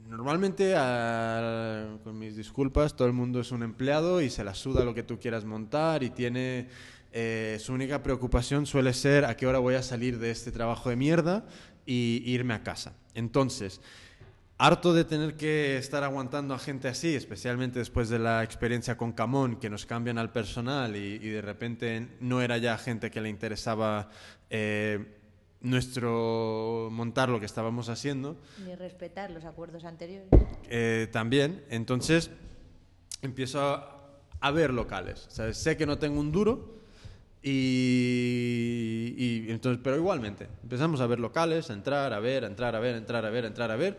normalmente, a, con mis disculpas, todo el mundo es un empleado y se la suda lo que tú quieras montar y tiene... Eh, su única preocupación suele ser a qué hora voy a salir de este trabajo de mierda y irme a casa. Entonces, harto de tener que estar aguantando a gente así, especialmente después de la experiencia con Camón, que nos cambian al personal y, y de repente no era ya gente que le interesaba eh, nuestro montar lo que estábamos haciendo, Ni respetar los acuerdos anteriores. eh, también. Entonces empiezo a, a ver locales. ¿sabes? Sé que no tengo un duro. Y, y entonces, pero igualmente, empezamos a ver locales, a entrar, a ver, a entrar, a ver, a entrar, a ver, a entrar, a ver.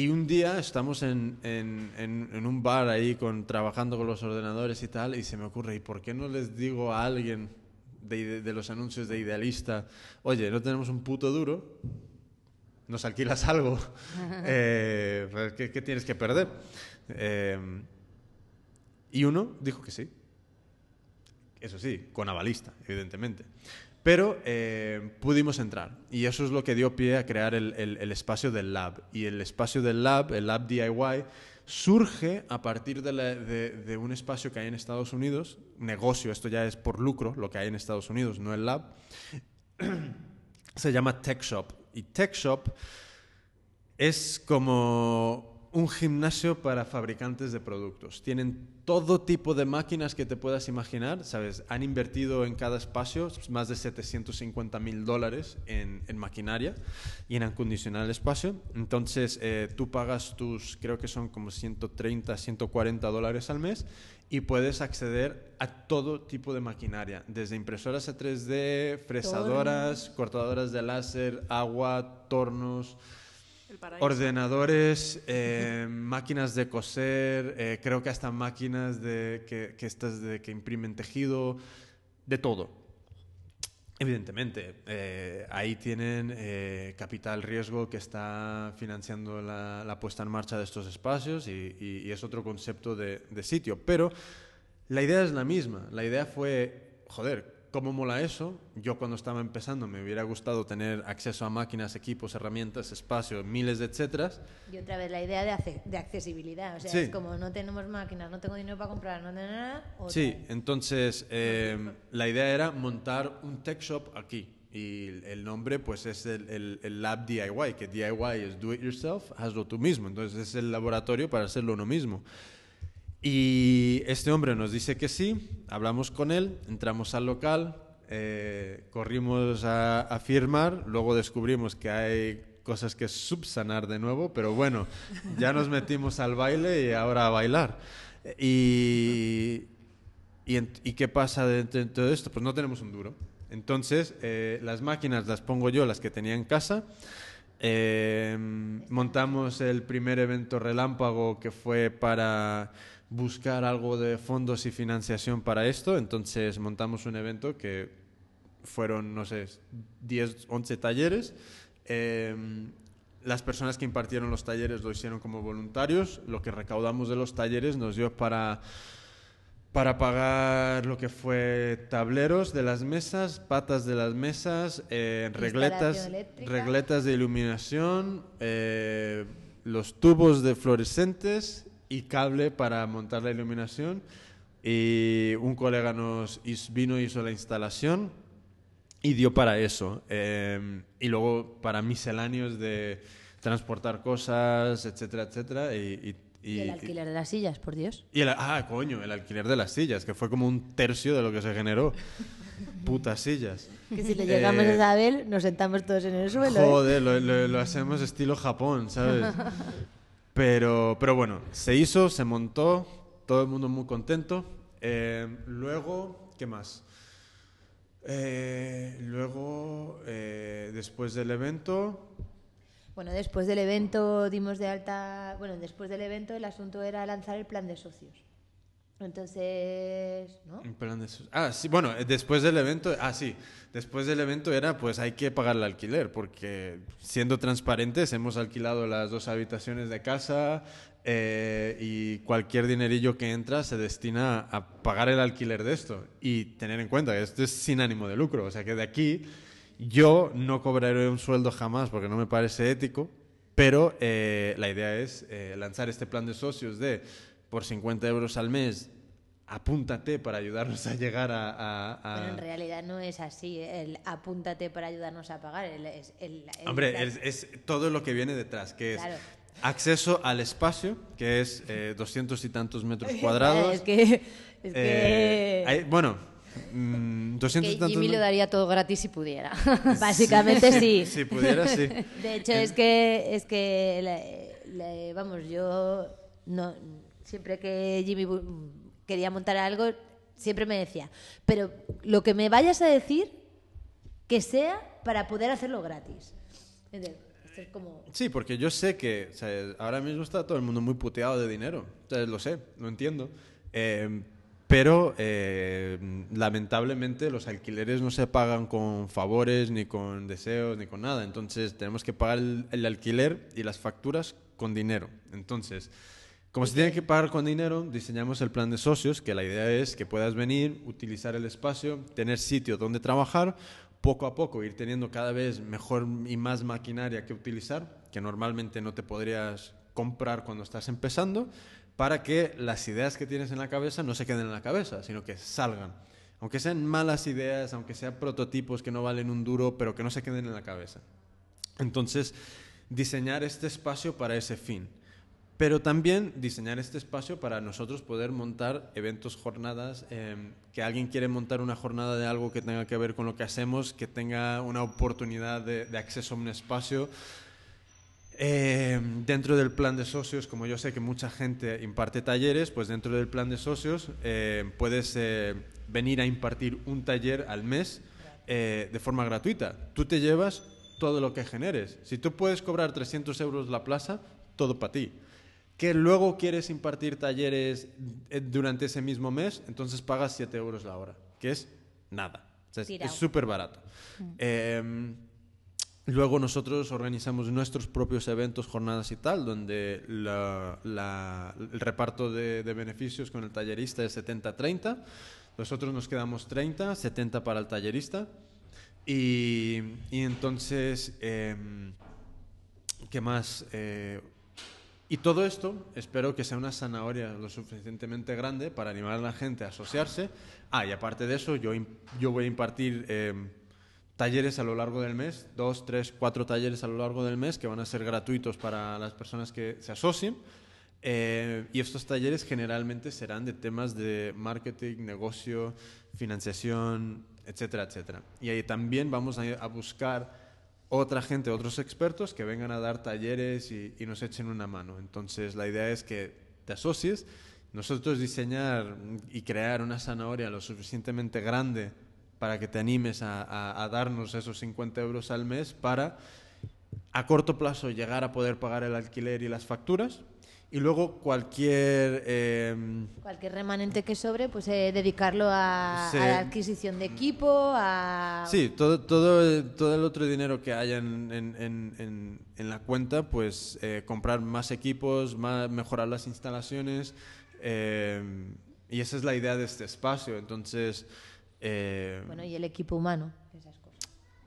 Y un día estamos en, en, en- en un bar ahí con, trabajando con los ordenadores y tal, y se me ocurre, ¿y por qué no les digo a alguien de, de los anuncios de Idealista, oye, no tenemos un puto duro, nos alquilas algo, Eh, pues, ¿qué, qué tienes que perder? Eh, y uno dijo que sí. Eso sí, con avalista, evidentemente. Pero eh, pudimos entrar y eso es lo que dio pie a crear el, espacio del lab. Y el espacio del lab, el lab DIY, surge a partir de- de un espacio que hay en Estados Unidos, negocio, esto ya es por lucro, lo que hay en Estados Unidos, no el lab, se llama Tech Shop. Y Tech Shop es como un gimnasio para fabricantes de productos. Tienen todo tipo de máquinas que te puedas imaginar, ¿sabes? Han invertido en cada espacio más de 750 mil dólares en, en maquinaria y en acondicionar el espacio. Entonces, eh, tú pagas tus, creo que son como 130, 140 dólares al mes y puedes acceder a todo tipo de maquinaria, desde impresoras a 3D, fresadoras, cortadoras de láser, agua, tornos. Ordenadores, eh, máquinas de coser, eh, creo que hasta máquinas de que, estas de que imprimen tejido, de todo. Evidentemente, eh, ahí tienen capital riesgo que está financiando la, puesta en marcha de estos espacios y es otro concepto de, de sitio. Pero la idea es la misma. La idea fue, joder, ¿cómo mola eso? Yo cuando estaba empezando me hubiera gustado tener acceso a máquinas, equipos, herramientas, espacio, miles de etcéteras. Y otra vez la idea de, de accesibilidad. O sea, Sí. es como no tenemos máquinas, no tengo dinero para comprar, no tengo nada. otra Sí, vez. entonces eh, la idea era montar un tech shop aquí. Y el- el nombre pues es el, el- el Lab DIY, que DIY es do it yourself, hazlo tú mismo. Entonces es el laboratorio para hacerlo uno mismo. Y este hombre nos dice que sí, hablamos con él, entramos al local, eh, corrimos a, firmar, luego descubrimos que hay cosas que subsanar de nuevo, pero bueno, ya nos metimos al baile y ahora a bailar. Y, ¿Y, en- y qué pasa dentro de todo esto? Pues no tenemos un duro. Entonces, eh, las máquinas las pongo yo, las que tenía en casa. Eh, montamos el primer evento relámpago que fue para buscar algo de fondos y financiación para esto. Entonces, montamos un evento que fueron, no sé, 10, 11 talleres. Eh, las personas que impartieron los talleres lo hicieron como voluntarios. Lo que recaudamos de los talleres nos dio para para pagar lo que fue tableros de las mesas, patas de las mesas, eh, regletas, eléctrica. regletas de iluminación, eh, los tubos de fluorescentes y cable para montar la iluminación. Y un colega nos vino y hizo la instalación y dio para eso. Eh, y luego para misceláneos de transportar cosas, etcétera, etcétera. Y, y- Y, y- el alquiler de las sillas, por Dios. y el, ah, coño, el alquiler de las sillas, que fue como un tercio de lo que se generó. Putas sillas. Que si le llegamos Eh, a Isabel, nos sentamos todos en el suelo. ¿eh? Joder, lo, lo- lo hacemos estilo Japón, ¿sabes? Pero, pero bueno, se hizo, se montó, todo el mundo muy contento. Eh, luego, ¿qué más? Eh, luego, eh, después del evento, Bueno, después del evento dimos de alta. Bueno, después del evento el asunto era lanzar el plan de socios. Entonces, ¿no? Plan de sus- Ah, sí, bueno, después del evento, ah, sí, después del evento era, pues hay que pagar el alquiler, porque siendo transparentes, hemos alquilado las dos habitaciones de casa eh, y cualquier dinerillo que entra se destina a pagar el alquiler de esto. Y tener en cuenta que esto es sin ánimo de lucro, o sea que de aquí yo no cobraré un sueldo jamás porque no me parece ético, pero eh, la idea es eh, lanzar este plan de socios de por 50 euros al mes, apúntate para ayudarnos a llegar a... a- a- Pero en realidad no es así. ¿eh? El apúntate para ayudarnos a pagar. El, es, el, el- Hombre, es, es todo lo que viene detrás, que es Claro. acceso al espacio, que es eh, 200 y tantos metros cuadrados. Es que. Es Eh, que. hay- bueno, mm, 200 y Que tantos Jimmy lo daría todo gratis si pudiera. Básicamente sí. Si pudiera, sí. De hecho, es que, es que vamos, yo no, siempre que Jimmy quería montar algo, siempre me decía, pero lo que me vayas a decir, que sea para poder hacerlo gratis. Entonces, como... Sí, porque yo sé que o sea, ahora mismo está todo el mundo muy puteado de dinero. O sea, lo sé, lo entiendo. Eh, pero eh, lamentablemente los alquileres no se pagan con favores, ni con deseos, ni con nada. Entonces tenemos que pagar el, el alquiler y las facturas con dinero. Entonces, como se tiene que pagar con dinero, diseñamos el plan de socios, que la idea es que puedas venir, utilizar el espacio, tener sitio donde trabajar, poco a poco ir teniendo cada vez mejor y más maquinaria que utilizar, que normalmente no te podrías comprar cuando estás empezando, para que las ideas que tienes en la cabeza no se queden en la cabeza, sino que salgan. Aunque sean malas ideas, aunque sean prototipos que no valen un duro, pero que no se queden en la cabeza. Entonces, diseñar este espacio para ese fin. Pero también diseñar este espacio para nosotros poder montar eventos, jornadas, eh, que alguien quiere montar una jornada de algo que tenga que ver con lo que hacemos, que tenga una oportunidad de, de acceso a un espacio. Eh, dentro del plan de socios, como yo sé que mucha gente imparte talleres, pues dentro del plan de socios eh, puedes venir a impartir un taller al mes eh, de forma gratuita. Tú te llevas todo lo que generes. Si tú puedes cobrar 300 euros la plaza, todo para ti. Que luego quieres impartir talleres eh, durante ese mismo mes, entonces pagas 7 euros la hora, que es nada. O sea, es- súper barato. Em, Luego nosotros organizamos nuestros propios eventos, jornadas y tal, donde la- la- el reparto de, de beneficios con el tallerista es 70-30. Nosotros nos quedamos 30, 70 para el tallerista. Y, y entonces, em, ¿qué más? Eh, y todo esto espero que sea una zanahoria lo suficientemente grande para animar a la gente a asociarse. Ah, y aparte de eso, yo, yo voy a impartir em, talleres a lo largo del mes, dos, tres, cuatro talleres a lo largo del mes que van a ser gratuitos para las personas que se asocien. Eh, y estos talleres generalmente serán de temas de marketing, negocio, financiación, etcétera, etcétera. Y ahí también vamos a buscar otra gente, otros expertos que vengan a dar talleres y, nos echen una mano. Entonces la idea es que te asocies, nosotros diseñar y crear una zanahoria lo suficientemente grande para que te animes a darnos esos 50 euros al mes para a corto plazo llegar a poder pagar el alquiler y las facturas y luego cualquier em, Cualquier remanente que sobre, pues eh, dedicarlo a, Sí. a la adquisición de equipo, a... Sí, todo, todo, el, todo el otro dinero que haya en, en- en- en- la cuenta, pues eh, comprar más equipos, más, mejorar las instalaciones. eh, y esa es la idea de este espacio. Entonces, eh, Bueno, y el equipo humano.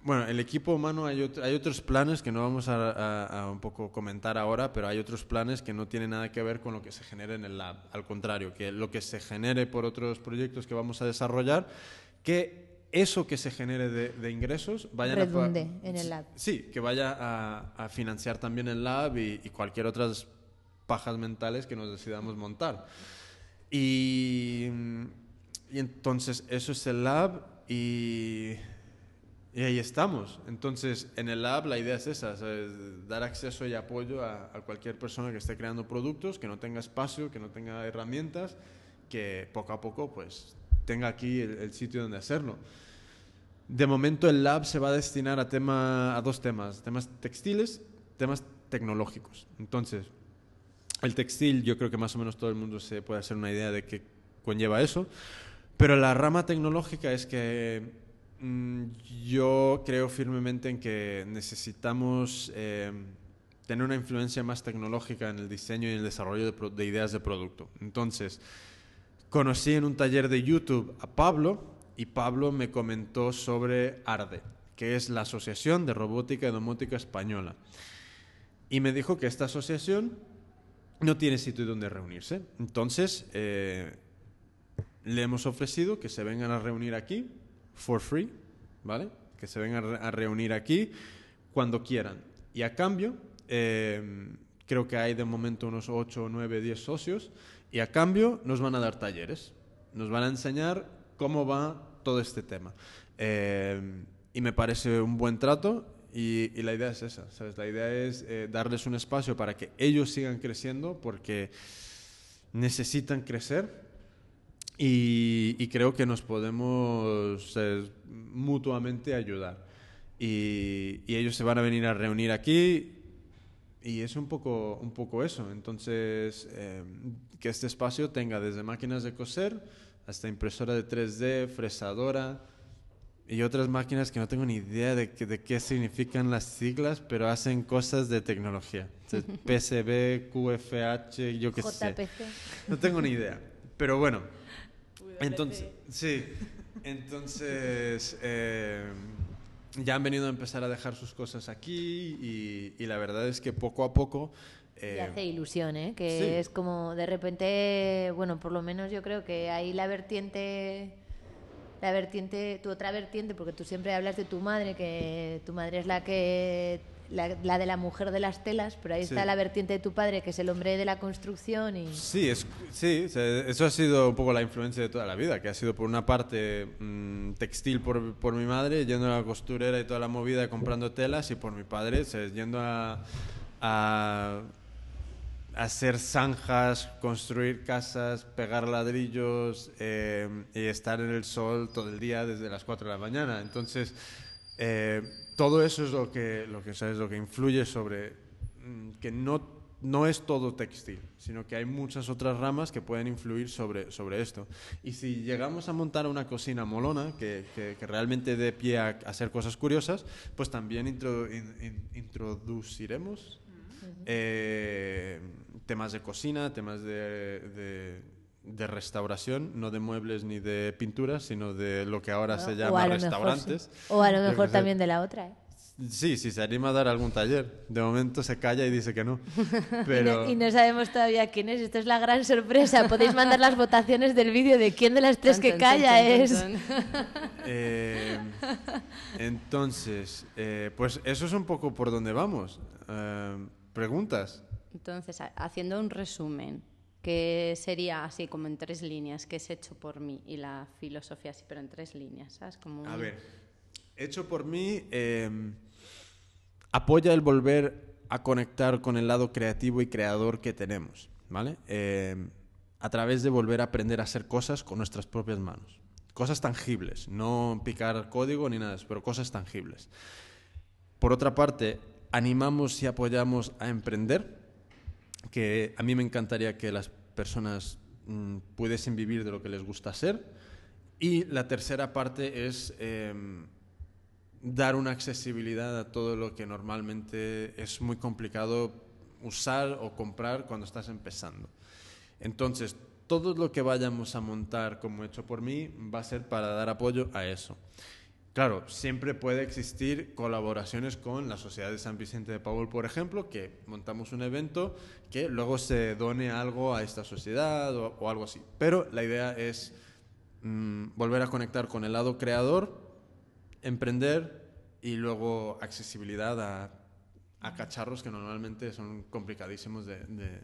Bueno, el equipo humano hay, ot- hay otros planes que no vamos a, a- a un poco comentar ahora, pero hay otros planes que no tienen nada que ver con lo que se genere en el lab. Al contrario, que lo que se genere por otros proyectos que vamos a desarrollar, que eso que se genere de, de ingresos vaya Redunde en el lab. Sí, que vaya a, a financiar también el lab y, y cualquier otras pajas mentales que nos decidamos montar. Y, y entonces eso es el lab y, y ahí estamos. Entonces en el lab la idea es esa, ¿sabes? dar acceso y apoyo a, a cualquier persona que esté creando productos, que no tenga espacio, que no tenga herramientas, que poco a poco pues tenga aquí el, el sitio donde hacerlo. De momento el lab se va a destinar a, tema, a dos temas, temas textiles, temas tecnológicos. Entonces, el textil, yo creo que más o menos todo el mundo se puede hacer una idea de qué conlleva eso. Pero la rama tecnológica es que yo creo firmemente en que necesitamos eh, tener una influencia más tecnológica en el diseño y el desarrollo de, de ideas de producto. Entonces, conocí en un taller de YouTube a Pablo y Pablo me comentó sobre ARDE, que es la Asociación de Robótica y Domótica Española. Y me dijo que esta asociación no tiene sitio donde reunirse. Entonces, eh, le hemos ofrecido que se vengan a reunir aquí, for free, ¿vale? Que se vengan a re- a reunir aquí cuando quieran. Y a cambio, eh, creo que hay de momento unos 8, 9, 10 socios y a cambio nos van a dar talleres. Nos van a enseñar cómo va todo este tema. Eh, y me parece un buen trato y, y la idea es esa. ¿sabes? La idea es eh, darles un espacio para que ellos sigan creciendo porque necesitan crecer y, y creo que nos podemos eh, mutuamente ayudar. Y, y ellos se van a venir a reunir aquí y es un poco, un poco eso. Entonces, eh, que este espacio tenga desde máquinas de coser hasta impresora de 3D, fresadora y otras máquinas que no tengo ni idea de, que- de qué significan las siglas, pero hacen cosas de tecnología. PCB, QFH, yo qué sé. No tengo ni idea. Pero bueno. Entonces, sí. Entonces, eh, ya han venido a empezar a dejar sus cosas aquí y, y la verdad es que poco a poco... Y eh, hace ilusión, ¿eh? Que sí. es como de repente, bueno, por lo menos yo creo que hay la vertiente, la vertiente, tu otra vertiente, porque tú siempre hablas de tu madre, que tu madre es la que, la, la de la mujer de las telas, pero ahí Sí. está la vertiente de tu padre, que es el hombre de la construcción y... Sí, es, sí, eso ha sido un poco la influencia de toda la vida, que ha sido por una parte mm, textil por, por mi madre, yendo a la costurera y toda la movida comprando telas, y por mi padre, o sea, yendo a, a hacer zanjas, construir casas, pegar ladrillos eh, y estar en el sol todo el día desde las 4 de la mañana. Entonces, eh, todo eso es lo que, lo que, ¿sabes? lo que influye sobre mm, que no, no es todo textil, sino que hay muchas otras ramas que pueden influir sobre, sobre esto. Y si llegamos a montar una cocina molona, que, que- que realmente dé pie a, a hacer cosas curiosas, pues también intro- in- in- introduciremos eh, temas de cocina, temas de, de- de restauración, no de muebles ni de pinturas, sino de lo que ahora se llama mejor, restaurantes. sí. O a lo mejor también de la otra, ¿eh? Sí, sí, se anima a dar algún taller. De momento se calla y dice que no. Y, Pero no, y no sabemos todavía quién es. Esto es la gran sorpresa. Podéis mandar las votaciones del vídeo de quién de las tres que calla es. eh, entonces, eh, pues eso es un poco por donde vamos. Eh, preguntas. Entonces, ha- haciendo un resumen, que sería así como en tres líneas, que es hecho por mí y la filosofía así, pero en tres líneas, ¿sabes? Como A ver, hecho por mí, eh, apoya el volver a conectar con el lado creativo y creador que tenemos, ¿vale? Eh, a través de volver a aprender a hacer cosas con nuestras propias manos. Cosas tangibles, no picar código ni nada pero cosas tangibles. Por otra parte, animamos y apoyamos a emprender, que a mí me encantaría que las personas mm, pudiesen vivir de lo que les gusta hacer. Y la tercera parte es em, dar una accesibilidad a todo lo que normalmente es muy complicado usar o comprar cuando estás empezando. Entonces, todo lo que vayamos a montar como hecho por mí va a ser para dar apoyo a eso. Claro, siempre puede existir colaboraciones con la Sociedad de San Vicente de Paul, por ejemplo, que montamos un evento que luego se done algo a esta sociedad o, o algo así. Pero la idea es mm, volver a conectar con el lado creador, emprender y luego accesibilidad a, a cacharros que normalmente son complicadísimos de, de-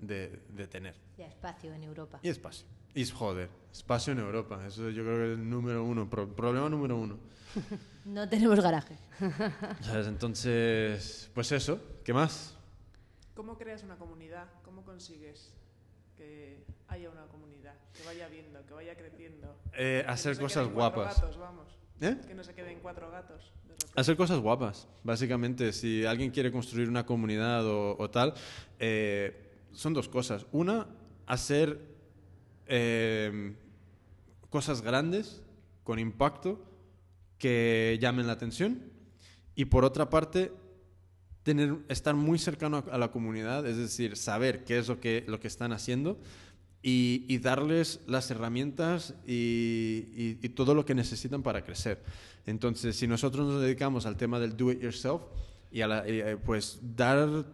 de- de tener. Ya espacio en Europa. Y espacio. Y joder, espacio en Europa. Eso yo creo que es el número uno, pro- problema número uno. No tenemos garaje. ¿Sabes? Entonces, pues eso. ¿Qué más? ¿Cómo creas una comunidad? ¿Cómo consigues que haya una comunidad? Que vaya viendo, que vaya creciendo. Eh, Que hacer no cosas guapas. gatos, vamos. ¿Eh? Que no se queden cuatro gatos. Hacer cosas guapas, básicamente. Si alguien quiere construir una comunidad o, o tal, eh, son dos cosas. Una, hacer eh, cosas grandes, con impacto, que llamen la atención. Y por otra parte, tener, estar muy cercano a, la comunidad, es decir, saber qué es lo que, lo que están haciendo y, y darles las herramientas y, y- y todo lo que necesitan para crecer. Entonces, si nosotros nos dedicamos al tema del do it yourself y a la- eh, pues dar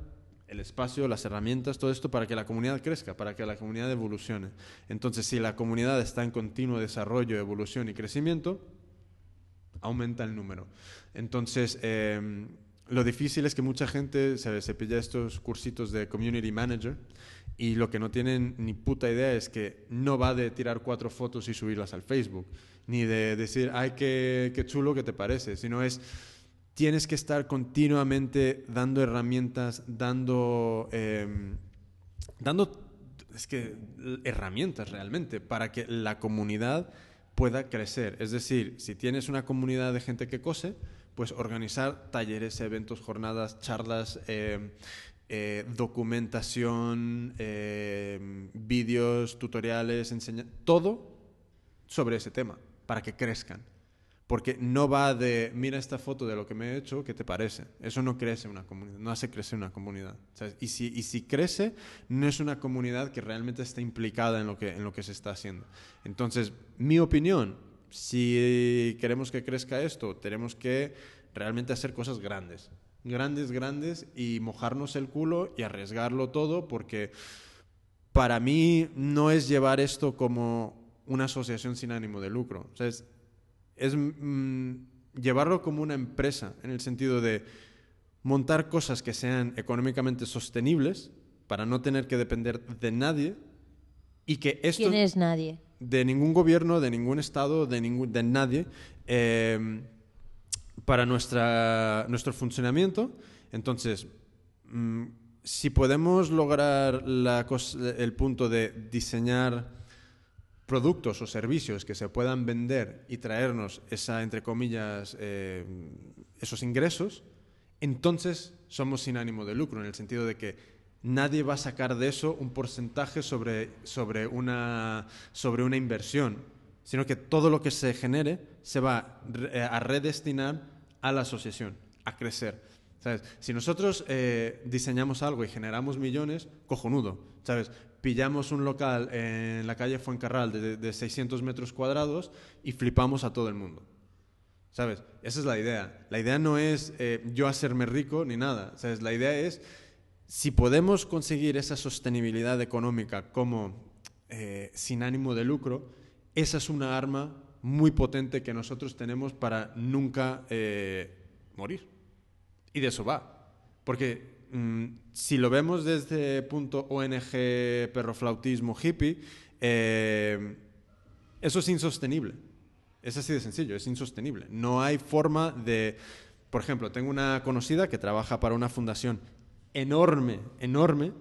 el espacio, las herramientas, todo esto para que la comunidad crezca, para que la comunidad evolucione. Entonces, si la comunidad está en continuo desarrollo, evolución y crecimiento, aumenta el número. Entonces, eh, lo difícil es que mucha gente se, se pilla estos cursitos de community manager y lo que no tienen ni puta idea es que no va de tirar cuatro fotos y subirlas al Facebook, ni de decir, ay, qué, qué chulo que te parece, sino es tienes que estar continuamente dando herramientas, dando, em, dando es que herramientas realmente para que la comunidad pueda crecer. Es decir, si tienes una comunidad de gente que cose, pues organizar talleres, eventos, jornadas, charlas, em, eh, documentación, em, vídeos, tutoriales, enseñar, todo sobre ese tema, para que crezcan. Porque no va de, mira esta foto de lo que me he hecho, ¿qué te parece? Eso no crece una comunidad, no hace crecer una comunidad. Y, si, y si crece, no es una comunidad que realmente está implicada en lo que, en lo que se está haciendo. Entonces, mi opinión, si queremos que crezca esto, tenemos que realmente hacer cosas grandes. Grandes, grandes y mojarnos el culo y arriesgarlo todo porque para mí no es llevar esto como una asociación sin ánimo de lucro. O sea, es mm, llevarlo como una empresa, en el sentido de montar cosas que sean económicamente sostenibles para no tener que depender de nadie y que esto... ¿Quién es nadie? De ningún gobierno, de ningún estado, de, ningún, de nadie, eh, para nuestra, nuestro funcionamiento. Entonces, mm, si podemos lograr la el punto de diseñar productos o servicios que se puedan vender y traernos esa, entre comillas, eh, esos ingresos, entonces somos sin ánimo de lucro, en el sentido de que nadie va a sacar de eso un porcentaje sobre, sobre, una, sobre una inversión, sino que todo lo que se genere se va a redestinar a la asociación, a crecer. ¿Sabes? Si nosotros eh, diseñamos algo y generamos millones, cojonudo, ¿sabes? Pillamos un local en la calle Fuencarral de, de 600 metros cuadrados y flipamos a todo el mundo. ¿Sabes? Esa es la idea. La idea no es eh, yo hacerme rico ni nada. ¿Sabes? La idea es, si podemos conseguir esa sostenibilidad económica como eh, sin ánimo de lucro, esa es una arma muy potente que nosotros tenemos para nunca eh, morir. Y de eso va. Porque si lo vemos desde punto ONG, perroflautismo, hippie, eh, eso es insostenible. Es así de sencillo, es insostenible. No hay forma de... Por ejemplo, tengo una conocida que trabaja para una fundación enorme, enorme,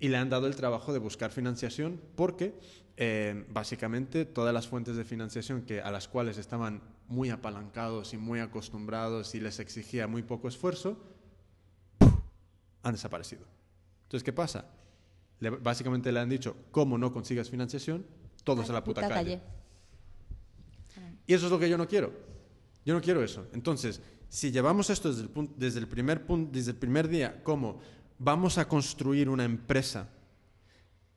y le han dado el trabajo de buscar financiación porque eh, básicamente todas las fuentes de financiación que, a las cuales estaban muy apalancados y muy acostumbrados y les exigía muy poco esfuerzo, han desaparecido. Entonces, ¿qué pasa? básicamente le han dicho, ¿cómo no consigas financiación? Todos a la puta, calle. Y eso es lo que yo no quiero. Yo no quiero eso. Entonces, si llevamos esto desde el, desde el, primer, punto, desde el primer día, como vamos a construir una empresa,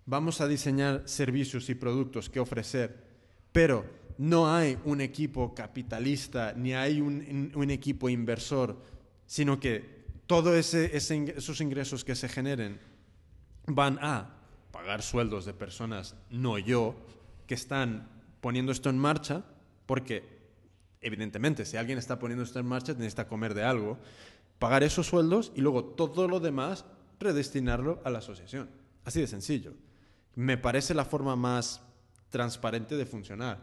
vamos a diseñar servicios y productos que ofrecer, pero no hay un equipo capitalista ni hay un, un equipo inversor, sino que todos esos ingresos que se generen van a pagar sueldos de personas, no yo, que están poniendo esto en marcha, porque evidentemente si alguien está poniendo esto en marcha necesita comer de algo, pagar esos sueldos y luego todo lo demás redestinarlo a la asociación. Así de sencillo. Me parece la forma más transparente de funcionar.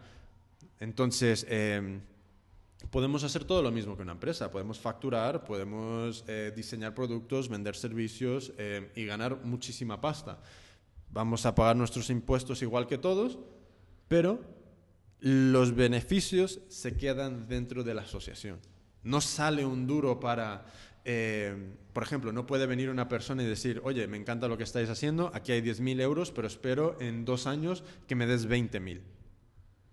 Entonces, eh, podemos hacer todo lo mismo que una empresa. Podemos facturar, podemos eh, diseñar productos, vender servicios eh, y ganar muchísima pasta. Vamos a pagar nuestros impuestos igual que todos, pero los beneficios se quedan dentro de la asociación. No sale un duro para... Eh, por ejemplo, no puede venir una persona y decir, oye, me encanta lo que estáis haciendo, aquí hay 10.000 euros, pero espero en dos años que me des 20.000.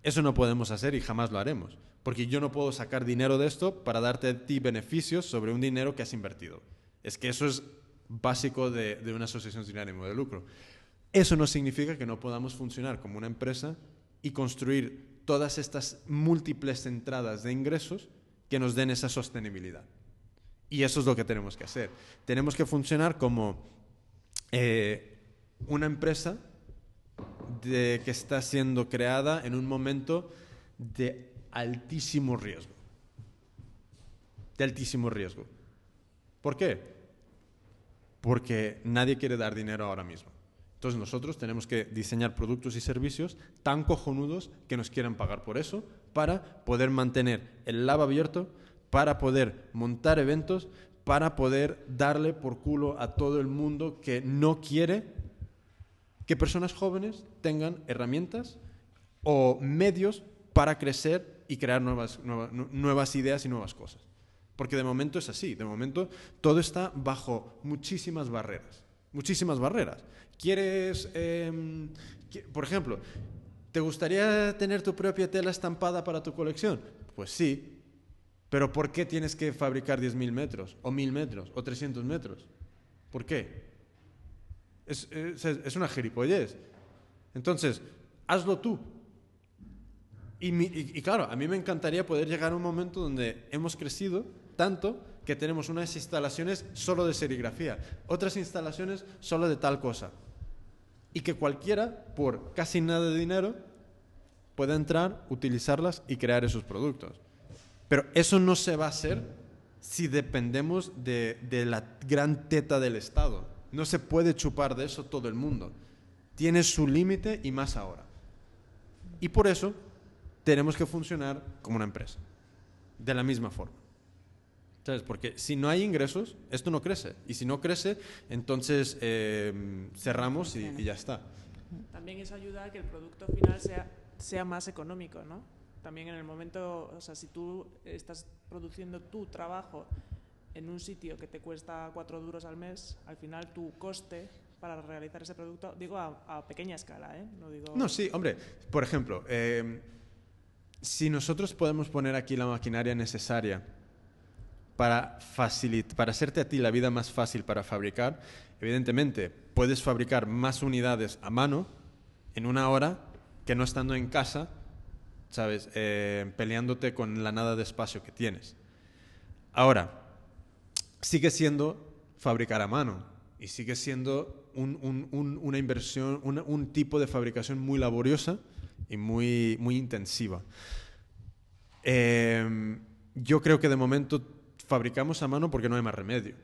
Eso no podemos hacer y jamás lo haremos, porque yo no puedo sacar dinero de esto para darte a ti beneficios sobre un dinero que has invertido. Es que eso es básico de, una asociación sin ánimo de lucro. Eso no significa que no podamos funcionar como una empresa y construir todas estas múltiples entradas de ingresos que nos den esa sostenibilidad. Y eso es lo que tenemos que hacer. Tenemos que funcionar como eh, una empresa que está siendo creada en un momento de altísimo riesgo. De altísimo riesgo. ¿Por qué? Porque nadie quiere dar dinero ahora mismo. Entonces nosotros tenemos que diseñar productos y servicios tan cojonudos que nos quieran pagar por eso para poder mantener el lab abierto, para poder montar eventos, para poder darle por culo a todo el mundo que no quiere que personas jóvenes tengan herramientas o medios para crecer y crear nuevas, nuevas, ideas y nuevas cosas. Porque de momento es así, de momento todo está bajo muchísimas barreras, muchísimas barreras. ¿Quieres, em, por ejemplo, ¿te gustaría tener tu propia tela estampada para tu colección? Pues sí, pero ¿por qué tienes que fabricar 10.000 metros, o 1.000 metros, o 300 metros? ¿Por qué? Es, es, una gilipollez. Entonces, hazlo tú. Y, claro, a mí me encantaría poder llegar a un momento donde hemos crecido tanto que tenemos unas instalaciones solo de serigrafía, otras instalaciones solo de tal cosa. Y que cualquiera, por casi nada de dinero, pueda entrar, utilizarlas y crear esos productos. Pero eso no se va a hacer si dependemos de, la gran teta del Estado. No se puede chupar de eso todo el mundo. Tiene su límite y más ahora. Y por eso tenemos que funcionar como una empresa, de la misma forma. ¿Sabes? Porque si no hay ingresos, esto no crece. Y si no crece, entonces eh, cerramos y, y, ya está. También eso ayuda a que el producto final sea, sea más económico, ¿no? también en el momento, o sea, si tú estás produciendo tu trabajo en un sitio que te cuesta cuatro duros al mes, al final tu coste para realizar ese producto, digo a, pequeña escala, ¿eh? No, digo... no, sí, hombre, por ejemplo, em, si nosotros podemos poner aquí la maquinaria necesaria para, para hacerte a ti la vida más fácil para fabricar, evidentemente puedes fabricar más unidades a mano en una hora que no estando en casa ¿sabes? Eh, peleándote con la nada de espacio que tienes. Ahora, sigue siendo fabricar a mano y sigue siendo una inversión, un tipo de fabricación muy laboriosa y muy, muy intensiva. Em, yo creo que de momento fabricamos a mano porque no hay más remedio.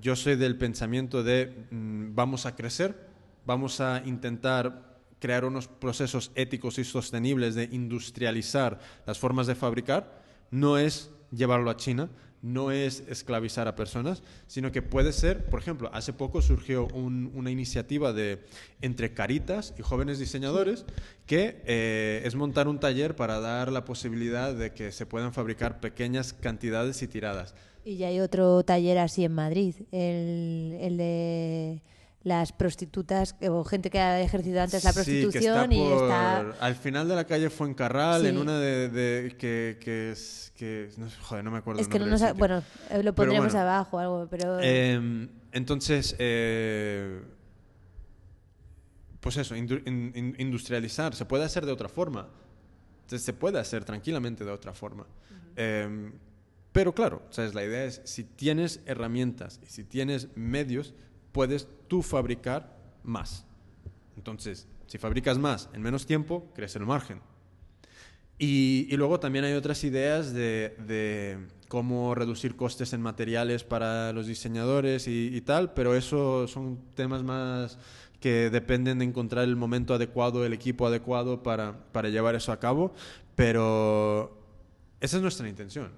yo soy del pensamiento de mm, vamos a crecer, vamos a intentar crear unos procesos éticos y sostenibles de industrializar las formas de fabricar, no es llevarlo a China, no es esclavizar a personas, sino que puede ser, por ejemplo, hace poco surgió una iniciativa de entre Caritas y jóvenes diseñadores que eh, es montar un taller para dar la posibilidad de que se puedan fabricar pequeñas cantidades y tiradas. Y ya hay otro taller así en Madrid, el, el de las prostitutas o gente que ha ejercido antes la prostitución y está al final de la calle Fuencarral en una de, que, que, es que no, joder no me acuerdo es que no bueno eh, lo pondremos abajo algo pero em, entonces eh, pues eso industrializar se puede hacer de otra forma. Se puede hacer tranquilamente de otra forma. Em, pero claro ¿sabes? la idea es si tienes herramientas y si tienes medios puedes tú fabricar más. Entonces, si fabricas más en menos tiempo, crece el margen. Y, luego también hay otras ideas de, cómo reducir costes en materiales para los diseñadores y, tal, pero eso son temas más que dependen de encontrar el momento adecuado, el equipo adecuado para, para llevar eso a cabo, pero esa es nuestra intención.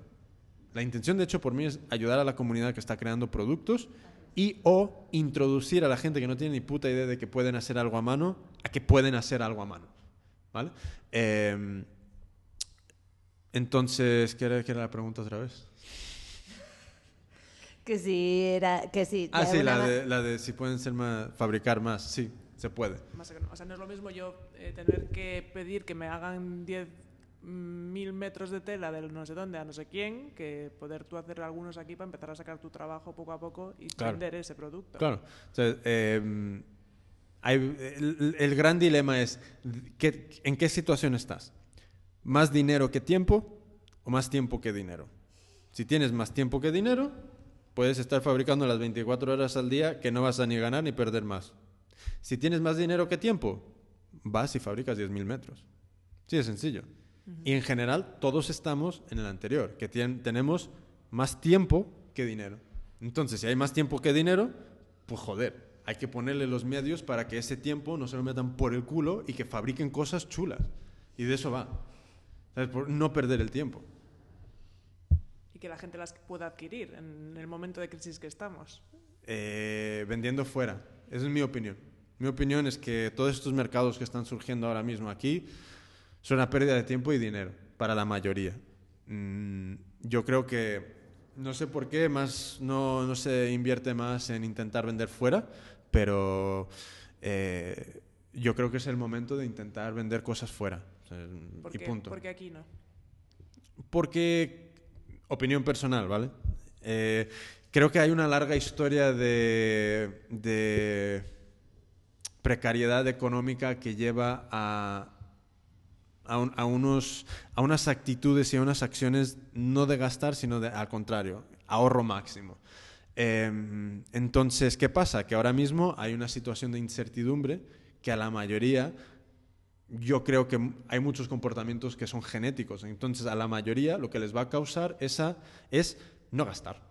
La intención, de hecho, por mí es ayudar a la comunidad que está creando productos y o introducir a la gente que no tiene ni puta idea de que pueden hacer algo a mano a que pueden hacer algo a mano. ¿Vale? Em, entonces, ¿qué era, la pregunta otra vez? Que si era. Que si ah, sí, la de, la de, si pueden ser más, fabricar más. Sí, se puede. o sea, no es lo mismo yo eh, tener que pedir que me hagan 10 mil metros de tela de no sé dónde a no sé quién, que poder tú hacer algunos aquí para empezar a sacar tu trabajo poco a poco y vender ese producto. Claro. Em, el, gran dilema es ¿en qué situación estás? ¿Más dinero que tiempo o más tiempo que dinero? Si tienes más tiempo que dinero, puedes estar fabricando las 24 horas al día que no vas a ni ganar ni perder más. Si tienes más dinero que tiempo, vas y fabricas 10.000 metros. Sí, es sencillo. Y en general todos estamos en el anterior, que tenemos más tiempo que dinero. Entonces, si hay más tiempo que dinero, pues joder, hay que ponerle los medios para que ese tiempo no se lo metan por el culo y que fabriquen cosas chulas. Y de eso va. ¿Sabes? Por no perder el tiempo. Y que la gente las pueda adquirir en el momento de crisis que estamos. Eh, vendiendo fuera. Esa es mi opinión. Mi opinión es que todos estos mercados que están surgiendo ahora mismo aquí son una pérdida de tiempo y dinero para la mayoría. Mm, yo creo que, no sé por qué, más no, no se invierte más en intentar vender fuera, pero eh, yo creo que es el momento de intentar vender cosas fuera. O sea, ¿Por y qué? punto. Porque aquí no. Porque, opinión personal, ¿vale? Eh, creo que hay una larga historia de, de precariedad económica que lleva a, a, un- a unos, a unas actitudes y a unas acciones no de gastar, sino al contrario, ahorro máximo. Eh, entonces, ¿qué pasa? Que ahora mismo hay una situación de incertidumbre que a la mayoría yo creo que hay muchos comportamientos que son genéticos. Entonces, a la mayoría lo que les va a causar esa es no gastar.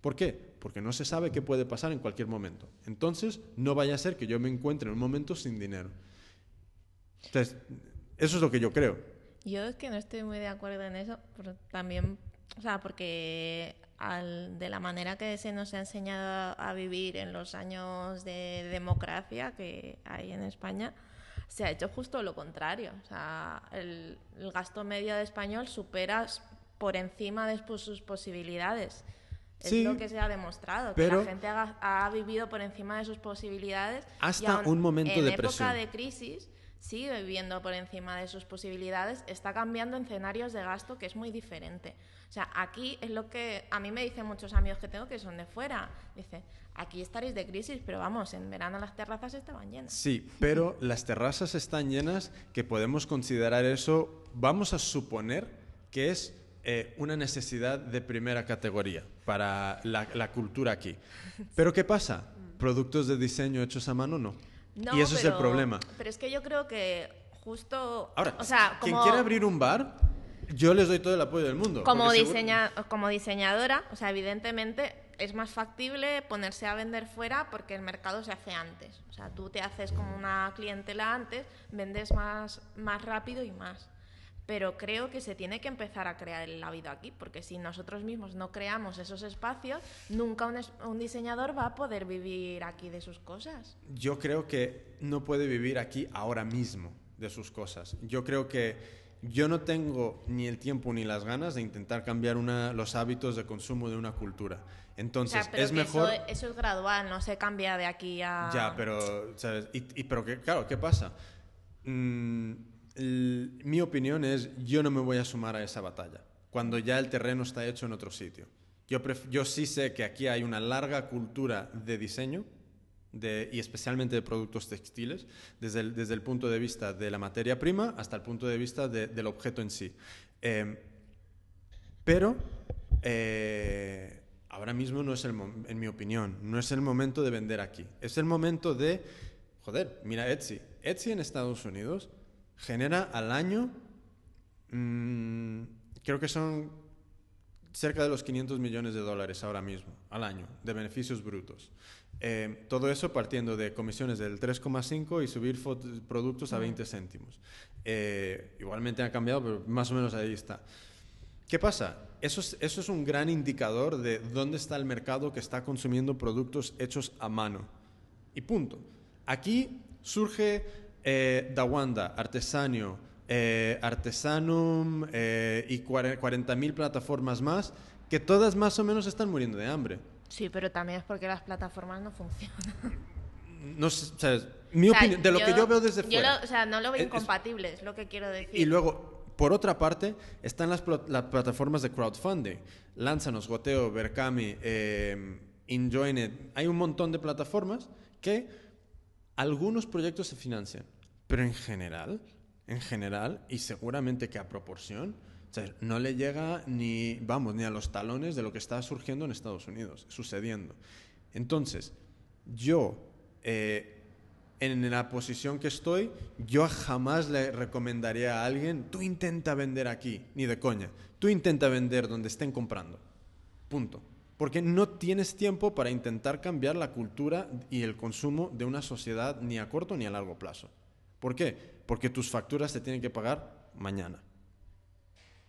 ¿Por qué? Porque no se sabe qué puede pasar en cualquier momento. Entonces, no vaya a ser que yo me encuentre en un momento sin dinero. Entonces, eso es lo que yo creo. Yo es que no estoy muy de acuerdo en eso, pero también, o sea, porque al- de la manera que se nos ha enseñado a vivir en los años de democracia que hay en España, se ha hecho justo lo contrario. O sea, el, el gasto medio de español supera por encima de pues, sus posibilidades. Sí, es lo que se ha demostrado, pero- que la gente ha, ha vivido por encima de sus posibilidades. y Hasta aún un momento en de época presión. de crisis sigue viviendo por encima de sus posibilidades, está cambiando en escenarios de gasto que es muy diferente. O sea, aquí es lo que a mí me dicen muchos amigos que tengo que son de fuera. Dice, aquí estaréis de crisis, pero vamos, en verano las terrazas estaban llenas. Sí, pero las terrazas están llenas que podemos considerar eso, vamos a suponer que es eh, una necesidad de primera categoría para la, la cultura aquí. Pero ¿qué pasa? Productos de diseño hechos a mano no. No, y eso es el pero- problema. Pero es que yo creo que justo... Ahora, o sea, quien quiera abrir un bar, yo les doy todo el apoyo del mundo. como, seguro- diseña- como diseñadora, o sea, evidentemente es más factible ponerse a vender fuera porque el mercado se hace antes. O sea, tú te haces como una clientela antes, vendes más, más rápido y más. Pero creo que se tiene que empezar a crear el hábito aquí, porque si nosotros mismos no creamos esos espacios, nunca un, es- un diseñador va a poder vivir aquí de sus cosas. Yo creo que no puede vivir aquí ahora mismo de sus cosas. Yo creo que yo no tengo ni el tiempo ni las ganas de intentar cambiar una- los hábitos de consumo de una cultura. O Entonces, sea, pero es mejor... Eso, eso es gradual, no se cambia de aquí a... Ya, pero, ¿sabes? Y, y- pero que, claro, ¿qué pasa? Mm, mi opinión es, yo no me voy a sumar a esa batalla, cuando ya el terreno está hecho en otro sitio. Yo, yo sí sé que aquí hay una larga cultura de diseño, y especialmente de productos textiles, desde el, desde el punto de vista de la materia prima hasta el punto de vista de- del objeto en sí. Em, pero eh, ahora mismo no es el en mi opinión, no es el momento de vender aquí. Es el momento de, joder, mira Etsy. Etsy en Estados Unidos genera al año, mm, creo que son cerca de los 500 millones de dólares ahora mismo, al año, de beneficios brutos. Eh, todo eso partiendo de comisiones del 3,5 y subir productos a 20 céntimos. Eh, igualmente ha cambiado, pero más o menos ahí está. ¿Qué pasa? Eso es, eso es un gran indicador de dónde está el mercado que está consumiendo productos hechos a mano. Y punto. Aquí surge eh, Dawanda, Artesanio, eh, Artesanum eh, y cuare- 40.000 plataformas más que todas más o menos están muriendo de hambre. Sí, pero también es porque las plataformas no funcionan. No sé. Mi O sea, opinión, de lo que yo veo desde yo fuera. lo- o sea, no lo veo Es- incompatible, es lo que quiero decir. Y luego, por otra parte, están las, pla- las plataformas de crowdfunding. Lánzanos, Goteo, Berkami, eh, Enjoinit. Hay un montón de plataformas que algunos proyectos se financian, pero en general, en general, y seguramente que a proporción, o sea, no le llega ni, vamos, ni a los talones de lo que está surgiendo en Estados Unidos, sucediendo. Entonces, yo, eh, en la posición que estoy, yo jamás le recomendaría a alguien, tú intenta vender aquí, ni de coña, tú intenta vender donde estén comprando. Punto. Porque no tienes tiempo para intentar cambiar la cultura y el consumo de una sociedad ni a corto ni a largo plazo. ¿Por qué? Porque tus facturas se tienen que pagar mañana.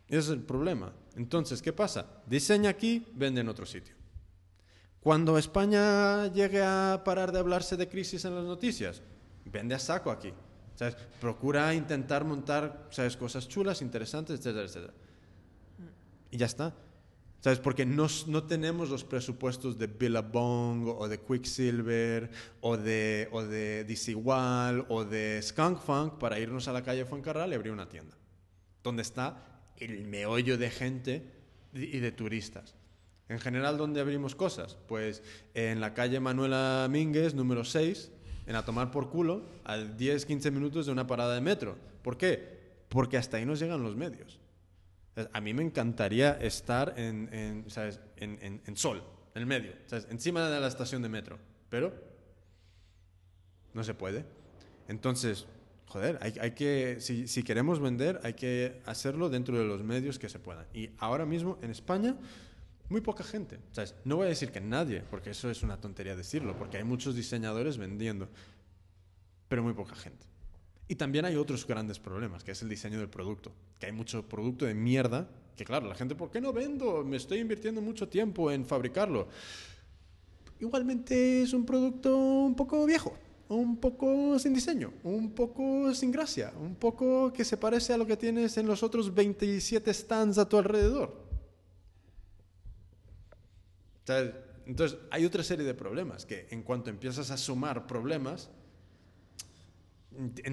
Ese es el problema. Entonces, ¿qué pasa? Diseña aquí, vende en otro sitio. Cuando España llegue a parar de hablarse de crisis en las noticias, vende a saco aquí. ¿Sabes? Procura intentar montar ¿sabes? cosas chulas, interesantes, etcétera, etcétera. Y ya está. ¿Sabes? Porque no, no tenemos los presupuestos de Billabong o de Quicksilver o de, o de Disigual o de Skunk Funk para irnos a la calle Fuencarral y abrir una tienda. Donde está el meollo de gente y de turistas. En general, ¿dónde abrimos cosas? Pues en la calle Manuela Mínguez, número 6, en a tomar por culo, a 10-15 minutos de una parada de metro. ¿Por qué? Porque hasta ahí nos llegan los medios. A mí me encantaría estar en, en, ¿sabes? en, en, en Sol, en el medio, ¿sabes? encima de la estación de metro, pero no se puede. Entonces, joder, hay, hay que, si, si, queremos vender, hay que hacerlo dentro de los medios que se puedan. Y ahora mismo en España, muy poca gente. ¿sabes? No voy a decir que nadie, porque eso es una tontería decirlo, porque hay muchos diseñadores vendiendo, pero muy poca gente. Y también hay otros grandes problemas, que es el diseño del producto. Que hay mucho producto de mierda, que claro, la gente, ¿por qué no vendo? Me estoy invirtiendo mucho tiempo en fabricarlo. Igualmente es un producto un poco viejo, un poco sin diseño, un poco sin gracia, un poco que se parece a lo que tienes en los otros 27 stands a tu alrededor. Entonces, hay otra serie de problemas, que en cuanto empiezas a sumar problemas,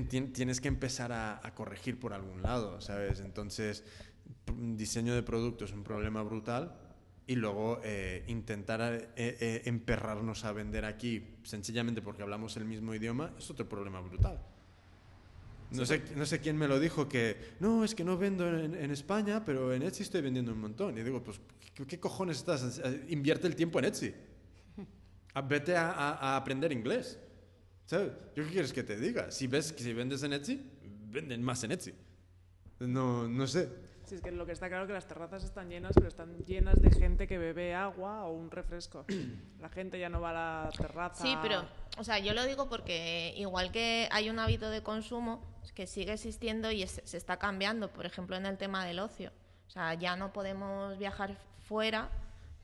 tienes que empezar a, a, corregir por algún lado, ¿sabes? Entonces, diseño de producto es un problema brutal y luego eh, intentar eh, eh, emperrarnos a vender aquí sencillamente porque hablamos el mismo idioma es otro problema brutal. No sé, no sé quién me lo dijo que, no, es que no vendo en, en, España, pero en Etsy estoy vendiendo un montón. Y digo, pues, ¿qué, qué cojones estás? Invierte el tiempo en Etsy. Vete a, a, a aprender inglés. ¿Sabes? ¿Yo qué quieres que te diga? Si ves que si vendes en Etsy, venden más en Etsy. No, no sé. Sí, es que lo que está claro es que las terrazas están llenas, pero están llenas de gente que bebe agua o un refresco. La gente ya no va a la terraza. Sí, pero, o sea, yo lo digo porque igual que hay un hábito de consumo que sigue existiendo y es, se está cambiando, por ejemplo, en el tema del ocio. O sea, ya no podemos viajar fuera,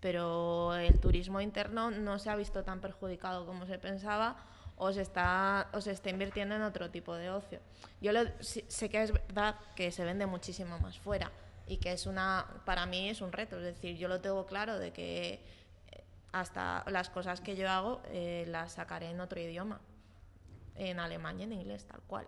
pero el turismo interno no se ha visto tan perjudicado como se pensaba o se está, o se está invirtiendo en otro tipo de ocio. Yo lo, sé que es verdad que se vende muchísimo más fuera y que es una, para mí es un reto, es decir, yo lo tengo claro de que hasta las cosas que yo hago eh, las sacaré en otro idioma, en alemán y en inglés, tal cual.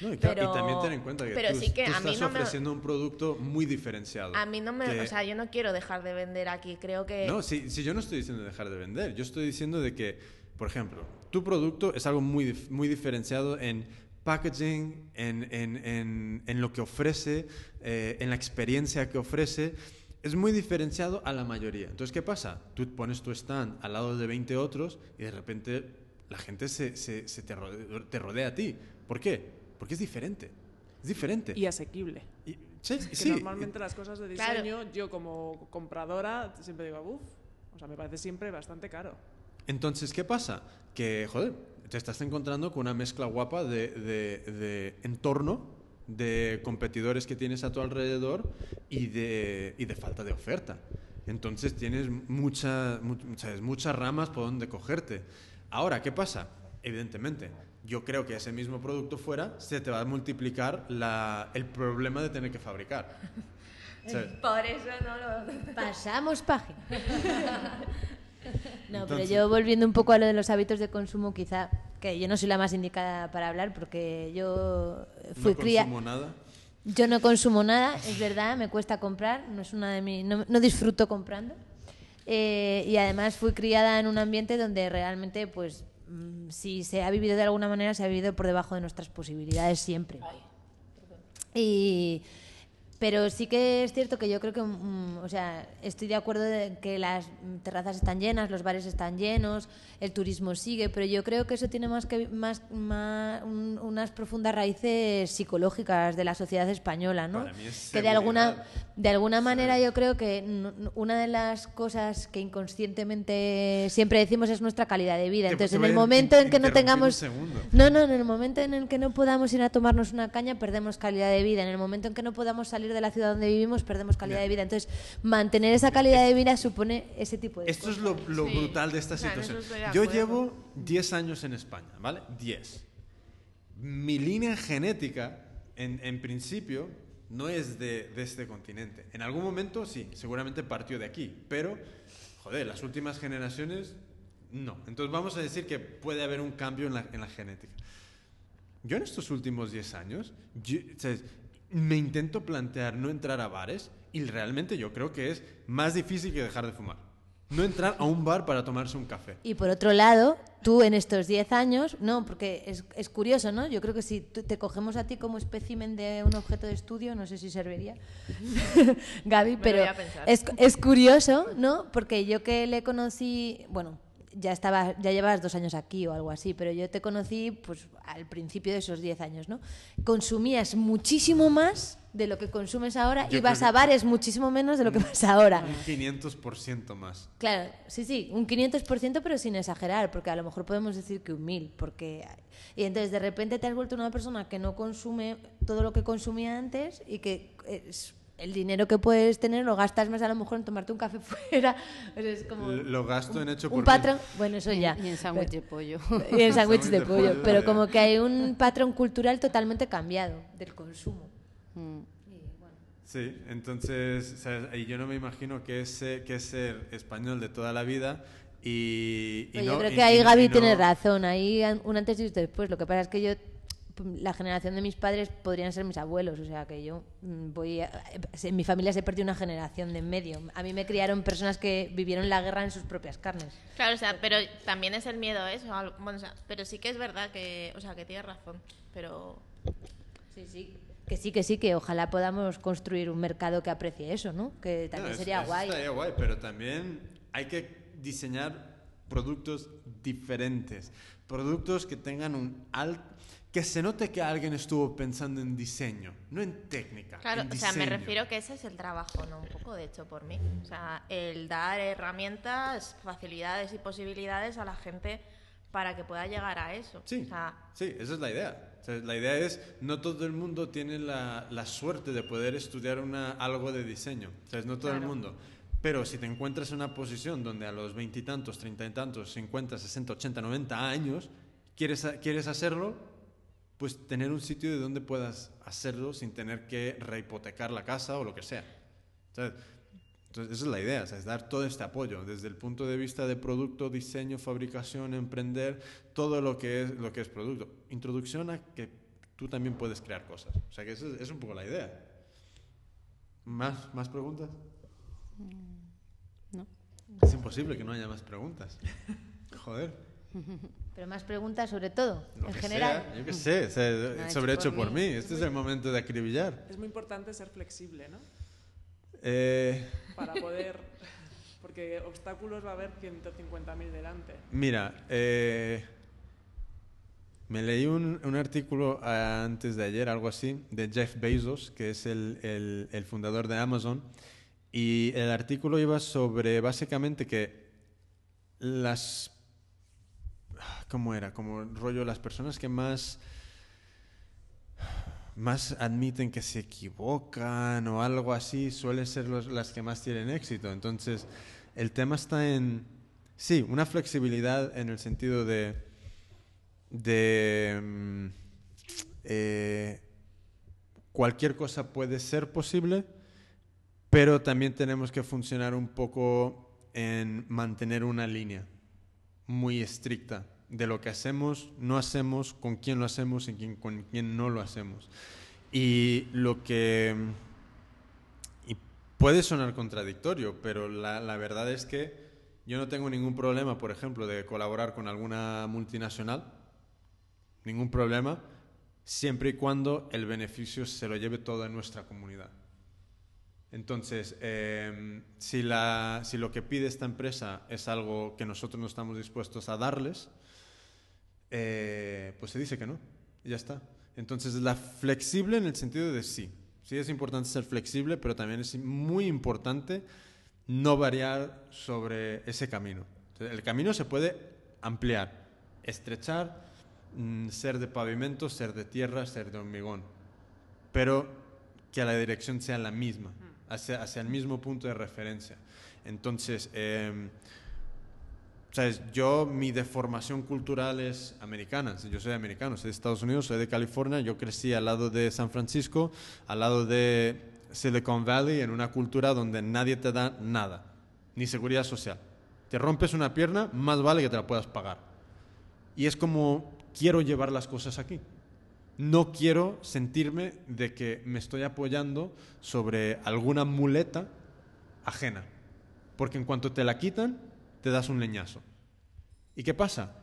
No, y, pero, y, también ten en cuenta que, pero tú, sí que tú a estás mí no me, ofreciendo un producto muy diferenciado. A mí no me, que, o sea, yo no quiero dejar de vender aquí, creo que... No, si, si yo no estoy diciendo dejar de vender, yo estoy diciendo de que, por ejemplo, tu producto es algo muy, muy diferenciado en packaging, en, en, en, en lo que ofrece, eh, en la experiencia que ofrece. Es muy diferenciado a la mayoría. Entonces, ¿qué pasa? Tú pones tu stand al lado de 20 otros y de repente la gente se, se, se te, rodea, te, rodea, a ti. ¿Por qué? Porque es diferente. Es diferente. Y asequible. Y, sí, que sí. normalmente las cosas de diseño, claro. yo como compradora siempre digo, uff, o sea, me parece siempre bastante caro. Entonces, ¿qué pasa? Que, joder, te estás encontrando con una mezcla guapa de, de, de, entorno, de competidores que tienes a tu alrededor y de, y de falta de oferta. Entonces tienes mucha, muchas, muchas ramas por donde cogerte. Ahora, ¿qué pasa? Evidentemente, yo creo que ese mismo producto fuera se te va a multiplicar la, el problema de tener que fabricar. ¿Sabes? Por eso no lo... Pasamos página. No, Entonces, pero yo volviendo un poco a lo de los hábitos de consumo, quizá que yo no soy la más indicada para hablar porque yo fui no cría. consumo nada. Yo no consumo nada, es verdad, me cuesta comprar, no es una de mis, no, no disfruto comprando. Eh, y además fui criada en un ambiente donde realmente, pues, mmm, si se ha vivido de alguna manera, se ha vivido por debajo de nuestras posibilidades siempre. Y Pero sí que es cierto que yo creo que, mm, o sea, estoy de acuerdo de que las terrazas están llenas, los bares están llenos, el turismo sigue, pero yo creo que eso tiene más que más, más un- unas profundas raíces psicológicas de la sociedad española, ¿no? Para mí es que de alguna de alguna manera yo creo que una de las cosas que inconscientemente siempre decimos es nuestra calidad de vida. Entonces, en el momento en que no tengamos no, no, en el momento en el que no podamos ir a tomarnos una caña, perdemos calidad de vida. En el momento en que no podamos salir de la ciudad donde vivimos, perdemos calidad de vida. Entonces, mantener esa calidad de vida supone ese tipo de Esto es cosas. lo, lo Sí. brutal de esta O sea, en situación. de Yo llevo 10 años en España, ¿vale? 10. Mi línea genética, en, en principio, no es de, de este continente. En algún momento, sí, seguramente partió de aquí, pero, joder, las últimas generaciones, no. Entonces vamos a decir que puede haber un cambio en la, en la genética. Yo en estos últimos 10 años, yo- ¿sabes? Me intento plantear no entrar a bares y realmente yo creo que es más difícil que dejar de fumar. No entrar a un bar para tomarse un café. Y por otro lado, tú en estos 10 años, no, porque es, es curioso, ¿no? Yo creo que si tú- te cogemos a ti como espécimen de un objeto de estudio, no sé si serviría, Gaby, Me pero es, es curioso, ¿no? Porque yo que le conocí, bueno, ya estaba, ya llevabas dos años aquí o algo así, pero yo te conocí pues al principio de esos 10 años, ¿no? Consumías muchísimo más de lo que consumes ahora Yo y vas a bares muchísimo menos de lo que vas ahora. Un 500% más. Claro, sí, sí, un 500%, pero sin exagerar, porque a lo mejor podemos decir que un 1000, porque... Y entonces de repente te has vuelto una persona que no consume todo lo que consumía antes y que es- el dinero que puedes tener lo gastas más a lo mejor en tomarte un café fuera. Es como Lo gasto en hecho por un mí. patrón, bueno, eso ya. Y en sándwich de pollo. Y en sándwiches de Sándwich de pollo, pollo, pero como que hay un patrón cultural totalmente cambiado del consumo. Mm. Sí, entonces, ¿sabes? y yo no me imagino que es, ser- que es ser español de toda la vida y... y no- yo creo y- que ahí y no- Gaby no- tiene razón, ahí un antes y un después. Lo que pasa es que yo, la generación de mis padres podrían ser mis abuelos, o sea que yo mm, voy. a- en mi familia se perdió una generación de en medio. A mí me criaron personas que vivieron la guerra en sus propias carnes. Claro, o sea, pero también es el miedo eso. al- Bueno, o sea, pero sí que es verdad que, o sea, que tienes razón. Pero Sí, sí. Que sí, que sí, que ojalá podamos construir un mercado que aprecie eso, ¿no? Que No, también eso- sería eso guay. estaría guay, pero también hay que diseñar productos diferentes. Productos que tengan un alto... Que se note que alguien estuvo pensando en diseño, no en técnica. Claro, en o sea, me refiero que ese es el trabajo, ¿no? Un poco, de hecho, por mí. O sea, el dar herramientas, facilidades y posibilidades a la gente para que pueda llegar a eso. Sí, O sea, sí, esa es la idea. O sea, la idea es, no todo el mundo tiene la, la suerte de poder estudiar una, algo de diseño. O sea, no todo el Claro. mundo. Pero si te encuentras en una posición donde a los veintitantos, treinta y tantos, cincuenta, sesenta, ochenta, noventa años quieres, quieres hacerlo, pues tener un sitio de donde puedas hacerlo sin tener que rehipotecar la casa o lo que sea. Entonces, esa es la idea, es dar todo este apoyo desde el punto de vista de producto, diseño, fabricación, emprender, todo lo que es, lo que es producto. Introducción a que tú también puedes crear cosas. O sea, que esa es, es un poco la idea. ¿Más, ¿Más preguntas? No. Es imposible que no haya más preguntas. Joder. Pero más preguntas sobre todo, Lo en general. sea, yo qué sé, o sea, hecho sobre por hecho por mí. mí. Este es el momento de acribillar. Es muy importante ser flexible, ¿no? Eh, Para poder... Porque obstáculos va a haber 150.000 delante. Mira, eh, me leí un, un artículo eh, antes de ayer, algo así, de Jeff Bezos, que es el, el- el fundador de Amazon, y el artículo iba sobre básicamente que las... ¿Cómo era? Como rollo, las personas que más más admiten que se equivocan o algo así, suelen ser las que más tienen éxito. Entonces, el tema está en, sí, una flexibilidad en el sentido de, de mm, eh, cualquier cosa puede ser posible, pero también tenemos que funcionar un poco en mantener una línea muy estricta de lo que hacemos, no hacemos, con quién lo hacemos y con quién no lo hacemos. Y lo que... Puede sonar contradictorio, pero la, la verdad es que yo no tengo ningún problema, por ejemplo, de colaborar con alguna multinacional, ningún problema, siempre y cuando el beneficio se lo lleve toda nuestra comunidad. Entonces, eh, si, lo que pide esta empresa es algo que nosotros no estamos dispuestos a darles, eh, pues se dice que no. Ya está. Entonces, la flexible en el sentido de sí. Sí es importante ser flexible, pero también es muy importante no variar sobre ese camino. El camino se puede ampliar, estrechar, mm, ser de pavimento, ser de tierra, ser de hormigón, pero que la dirección sea la misma, hacia, el mismo punto de referencia. Entonces, eh, ¿sabes? Yo, mi deformación cultural es americana. Yo soy americano, soy de Estados Unidos, soy de California. Yo crecí al lado de San Francisco, al lado de Silicon Valley, en una cultura donde nadie te da nada, ni seguridad social. Te rompes una pierna, más vale que te la puedas pagar. Y es como quiero llevar las cosas aquí. No quiero sentirme de que me estoy apoyando sobre alguna muleta ajena. Porque en cuanto te la quitan, te das un leñazo. ¿Y qué pasa?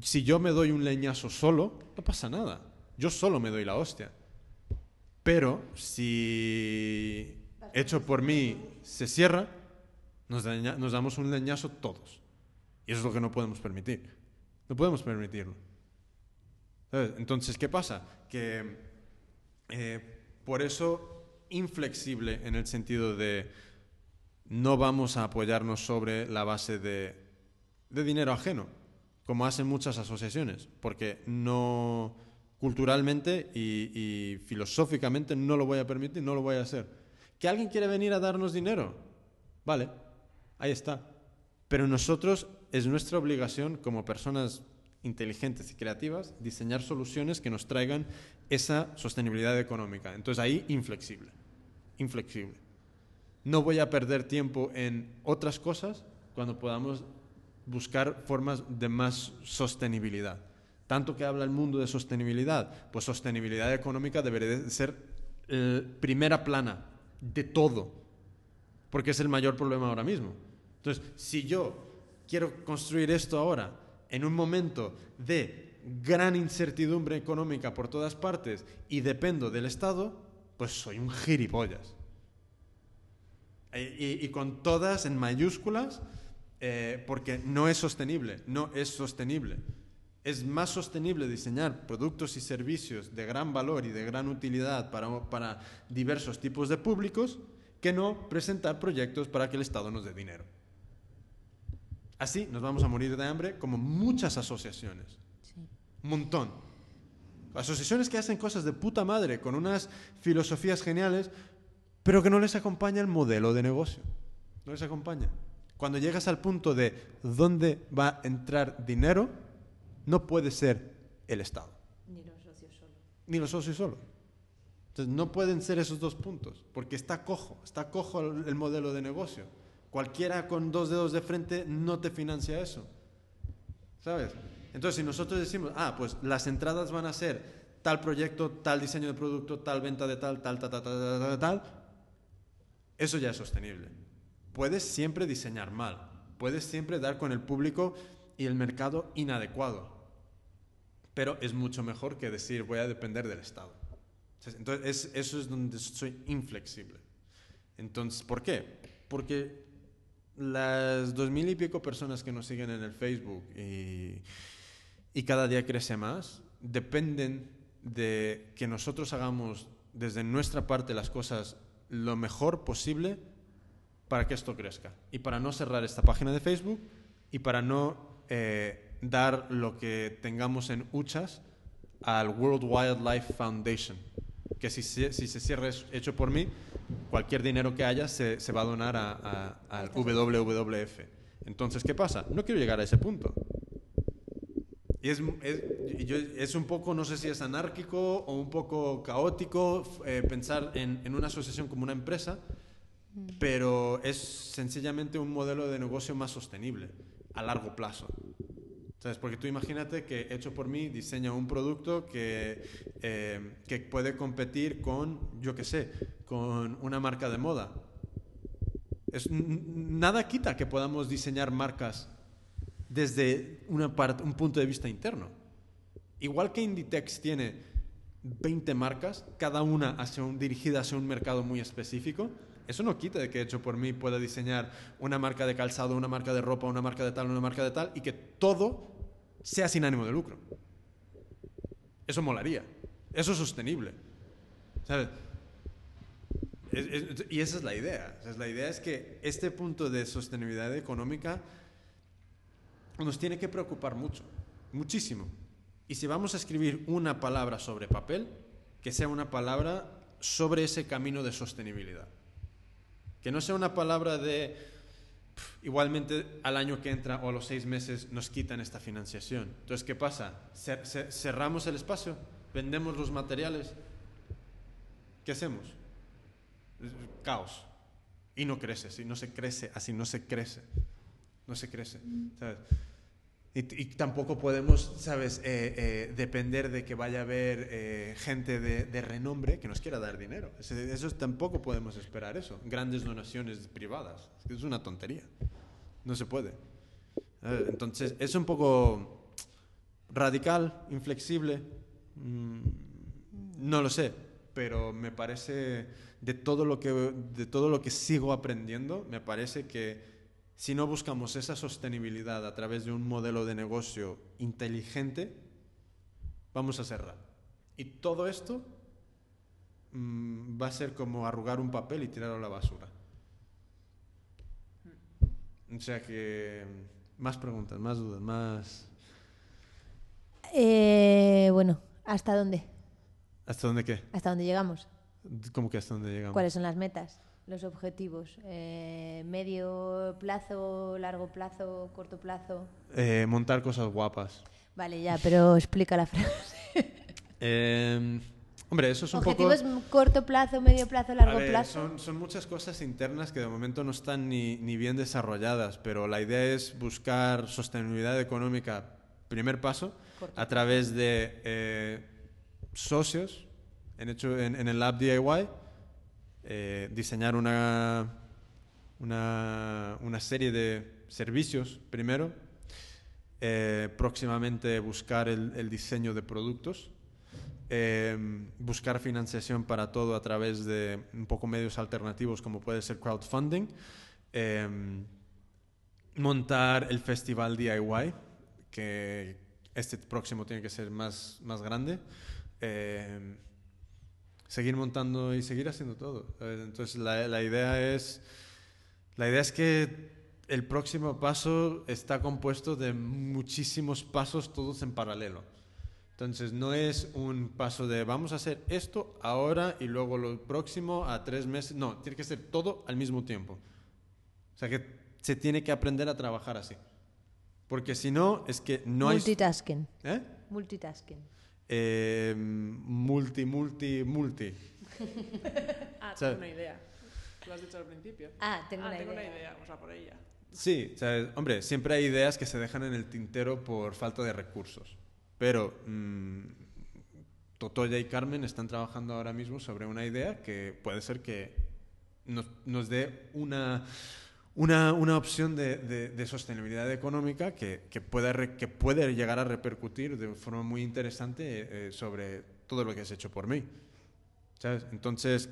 Si yo me doy un leñazo solo, no pasa nada. Yo solo me doy la hostia. Pero si hecho por mí se cierra, nos, damos un leñazo todos. Y eso es lo que no podemos permitir. No podemos permitirlo. Entonces, ¿qué pasa? Que eh, por eso inflexible en el sentido de no vamos a apoyarnos sobre la base de, de dinero ajeno, como hacen muchas asociaciones, porque no culturalmente y filosóficamente no lo voy a permitir, no lo voy a hacer. ¿Que alguien quiere venir a darnos dinero? Vale, ahí está. Pero nosotros es nuestra obligación como personas inteligentes y creativas diseñar soluciones que nos traigan esa sostenibilidad económica. Entonces ahí inflexible, inflexible. No voy a perder tiempo en otras cosas cuando podamos buscar formas de más sostenibilidad. Tanto que habla el mundo de sostenibilidad, pues sostenibilidad económica debería de ser eh, primera plana de todo, porque es el mayor problema ahora mismo. Entonces, si yo quiero construir esto ahora, en un momento de gran incertidumbre económica por todas partes y dependo del Estado, pues soy un gilipollas. Y, y- y con todas en mayúsculas, eh, porque no es sostenible, no es sostenible. Es más sostenible diseñar productos y servicios de gran valor y de gran utilidad para, para diversos tipos de públicos que no presentar proyectos para que el Estado nos dé dinero. Así nos vamos a morir de hambre como muchas asociaciones. Un montón. Asociaciones que hacen cosas de puta madre, con unas filosofías geniales, pero que no les acompaña el modelo de negocio. No les acompaña. Cuando llegas al punto de dónde va a entrar dinero, no puede ser el Estado, Ni los socios solo. ni los socios solo. Entonces no pueden ser esos dos puntos, porque está cojo, está cojo el, el modelo de negocio. Cualquiera con dos dedos de frente no te financia eso. ¿Sabes? Entonces, si nosotros decimos, ah, pues las entradas van a ser tal proyecto, tal diseño de producto, tal venta de tal, tal, tal, tal, tal, tal, tal, eso ya es sostenible. Puedes siempre diseñar mal, puedes siempre dar con el público y el mercado inadecuado, pero es mucho mejor que decir voy a depender del Estado. Entonces, eso es donde soy inflexible. Entonces, ¿por qué? Porque las dos mil y pico personas que nos siguen en el Facebook y, cada día crece más, dependen de que nosotros hagamos desde nuestra parte las cosas lo mejor posible para que esto crezca. Y para no cerrar esta página de Facebook y para no eh, dar lo que tengamos en huchas al World Wildlife Foundation, que si, si se cierra es hecho por mí, cualquier dinero que haya se, se va a donar a- a- al WWF. Entonces, ¿qué pasa? No quiero llegar a ese punto. Y es, es, y yo- es un poco, no sé si es anárquico o un poco caótico eh, pensar en, en una asociación como una empresa, pero es sencillamente un modelo de negocio más sostenible a largo plazo. ¿Sabes? Porque tú imagínate que hecho por mí diseña un producto que, eh, que puede competir con, yo qué sé, con una marca de moda. Es, nada quita que podamos diseñar marcas desde una parte, un punto de vista interno. Igual que Inditex tiene 20 marcas, cada una hacia un, dirigida hacia un mercado muy específico, Eso no quita de que hecho por mí pueda diseñar una marca de calzado, una marca de ropa, una marca de tal, una marca de tal, y que todo sea sin ánimo de lucro. Eso molaría. Eso es sostenible. ¿Sabes? Es- es- y esa es la idea. La idea es que este punto de sostenibilidad económica nos tiene que preocupar mucho, muchísimo. Y si vamos a escribir una palabra sobre papel, que sea una palabra sobre ese camino de sostenibilidad. Que no sea una palabra de, "Pf, igualmente al año que entra o a los seis meses nos quitan esta financiación. Entonces, ¿qué pasa? Cer- cer- cerramos el espacio, vendemos los materiales. ¿Qué hacemos? Caos. Y no crece, así no se crece, así no se crece. No se crece. ¿sabes? Y, y tampoco podemos, ¿sabes?, eh, eh, depender de que vaya a haber eh, gente de, de renombre que nos quiera dar dinero. Eso, tampoco podemos esperar eso. Grandes donaciones privadas. Es una tontería. No se puede. ¿sabes? Entonces, es un poco radical, inflexible. mm, no lo sé, pero me parece de todo lo que de todo lo que sigo aprendiendo, me parece que si no buscamos esa sostenibilidad a través de un modelo de negocio inteligente, vamos a cerrar. Y todo esto mm, va a ser como arrugar un papel y tirarlo a la basura. O sea que más preguntas, más dudas, más Eh, bueno, ¿hasta dónde? ¿Hasta dónde qué? ¿Hasta dónde llegamos? ¿Cómo que hasta dónde llegamos? ¿Cuáles son las metas? Los objetivos. Eh, medio plazo, largo plazo, corto plazo. Eh, montar cosas guapas. Vale, ya, pero explica la frase. Eh, hombre, eso es un poco... Objetivos corto plazo, medio plazo, largo ver, plazo. Son, son muchas cosas internas que de momento no están ni, ni bien desarrolladas, pero la idea es buscar sostenibilidad económica, primer paso, a través de eh, socios, en, hecho, en, en el Lab DIY, eh, diseñar una, una, una serie de servicios primero, eh, próximamente buscar el, el diseño de productos, eh, buscar financiación para todo a través de un poco medios alternativos como puede ser crowdfunding, montar el festival DIY, que este próximo tiene que ser más, más grande, seguir montando y seguir haciendo todo. ¿sabes? Entonces la, la idea es la idea es que el próximo paso está compuesto de muchísimos pasos todos en paralelo. Entonces no es un paso de vamos a hacer esto ahora y luego lo próximo a tres meses. No, tiene que ser todo al mismo tiempo. O sea que se tiene que aprender a trabajar así. Porque si no, es que no hay... Multitasking. ¿Eh? Multitasking. Eh, multi, multi, multi. Ah, O sea- tengo una idea. Lo has dicho al principio. Ah, tengo una tengo idea. una idea, vamos a por ella. Sí, o sea, hombre, siempre hay ideas que se dejan en el tintero por falta de recursos. Pero mm, Totoya y Carmen están trabajando ahora mismo sobre una idea que puede ser que nos, nos dé una, una, una opción de, de- de sostenibilidad económica que, que, pueda re- que puede llegar a repercutir de forma muy interesante eh, sobre todo lo que has hecho por mí. ¿Sabes? Entonces,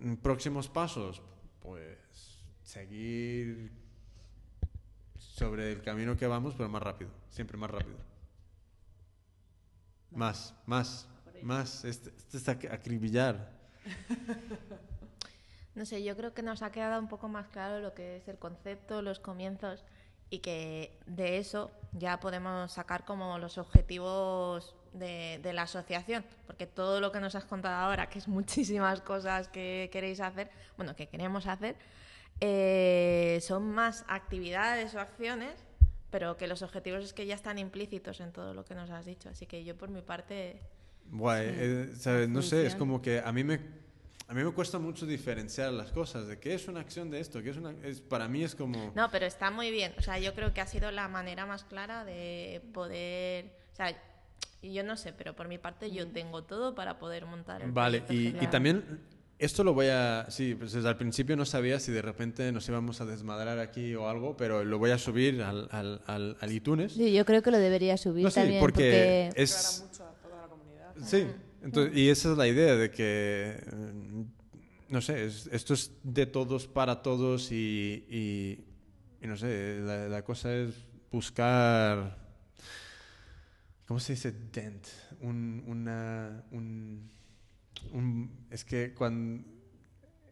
mm, próximos pasos, pues seguir sobre el camino que vamos, pero más rápido, siempre más rápido. Más, más, más. Este, este es ac- acribillar. No sé, yo creo que nos ha quedado un poco más claro lo que es el concepto, los comienzos y que de eso ya podemos sacar como los objetivos de, de la asociación, porque todo lo que nos has contado ahora, que es muchísimas cosas que queréis hacer, bueno, que queremos hacer, eh, son más actividades o acciones, pero que los objetivos es que ya están implícitos en todo lo que nos has dicho. Así que yo por mi parte... Guay, eh, ¿sabes? No sé, es como que a mí me a mí me cuesta mucho diferenciar las cosas de qué es una acción de esto, qué es una es para mí es como No, pero está muy bien. O sea, yo creo que ha sido la manera más clara de poder. O sea, yo no sé, pero por mi parte yo tengo todo para poder montar el Vale, y, y también esto lo voy a... Sí, pues desde al principio no sabía si de repente nos íbamos a desmadrar aquí o algo, pero lo voy a subir al, al, al, al iTunes. Sí, yo creo que lo debería subir No, sí, también. porque Aclara es... mucho a toda la comunidad. Sí, entonces, y esa es la idea de que... eh, no sé, es- esto es de todos para todos y, y- y no sé, la, la cosa es buscar, ¿cómo se dice dent? Un, una, un, un- es que cuando,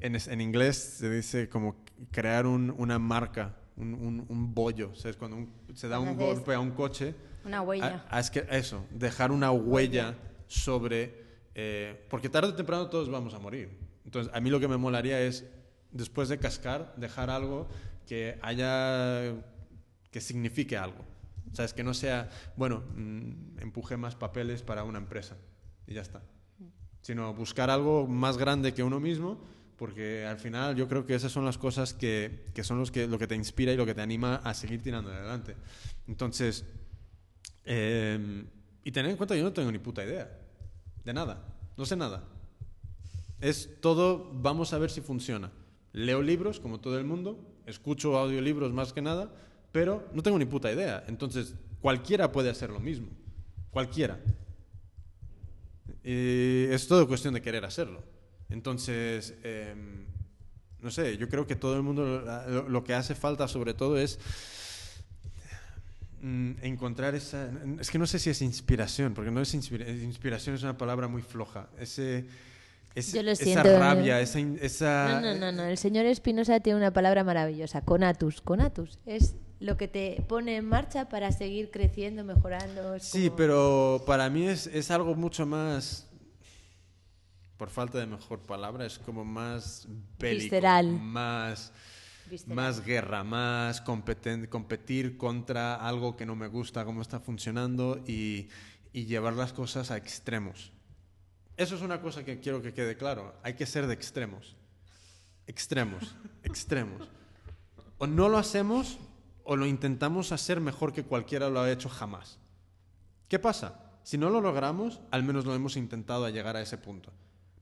en, es- en inglés se dice como crear un- una marca, un, un, bollo, ¿sabes? Cuando un- se da un Cuando golpe a un coche. Una huella. Ah, es que eso, dejar una huella sobre... eh, porque tarde o temprano todos vamos a morir. Entonces, a mí lo que me molaría es, después de cascar, dejar algo que haya... que signifique algo. ¿Sabes? Que no sea, bueno, mm, empuje más papeles para una empresa y ya está. Sino buscar algo más grande que uno mismo, porque al final yo creo que esas son las cosas que, que son los que, lo que te inspira y lo que te anima a seguir tirando adelante. Entonces, eh, y tener en cuenta que yo no tengo ni puta idea. De nada. No sé nada. Es todo, vamos a ver si funciona. Leo libros, como todo el mundo. Escucho audiolibros más que nada. Pero no tengo ni puta idea. Entonces, cualquiera puede hacer lo mismo. Cualquiera. Y es todo cuestión de querer hacerlo. Entonces, eh, no sé, yo creo que todo el mundo lo, lo que hace falta sobre todo es encontrar esa... Es que no sé si es inspiración, porque no es inspira- inspiración, es una palabra muy floja. Ese, ese- Yo lo esa siento, ¿eh? rabia, esa... esa No, no, no, no. El señor Espinosa tiene una palabra maravillosa, conatus. Conatus es lo que te pone en marcha para seguir creciendo, mejorando. Sí, como- pero para mí es, es algo mucho más, por falta de mejor palabra, es como más bélico, Visceral. más, Visceral. más guerra, más competir contra algo que no me gusta, cómo está funcionando y, y llevar las cosas a extremos. Eso es una cosa que quiero que quede claro. Hay que ser de extremos. Extremos, extremos. O no lo hacemos o lo intentamos hacer mejor que cualquiera lo ha hecho jamás. ¿Qué pasa? Si no lo logramos, al menos lo hemos intentado a llegar a ese punto.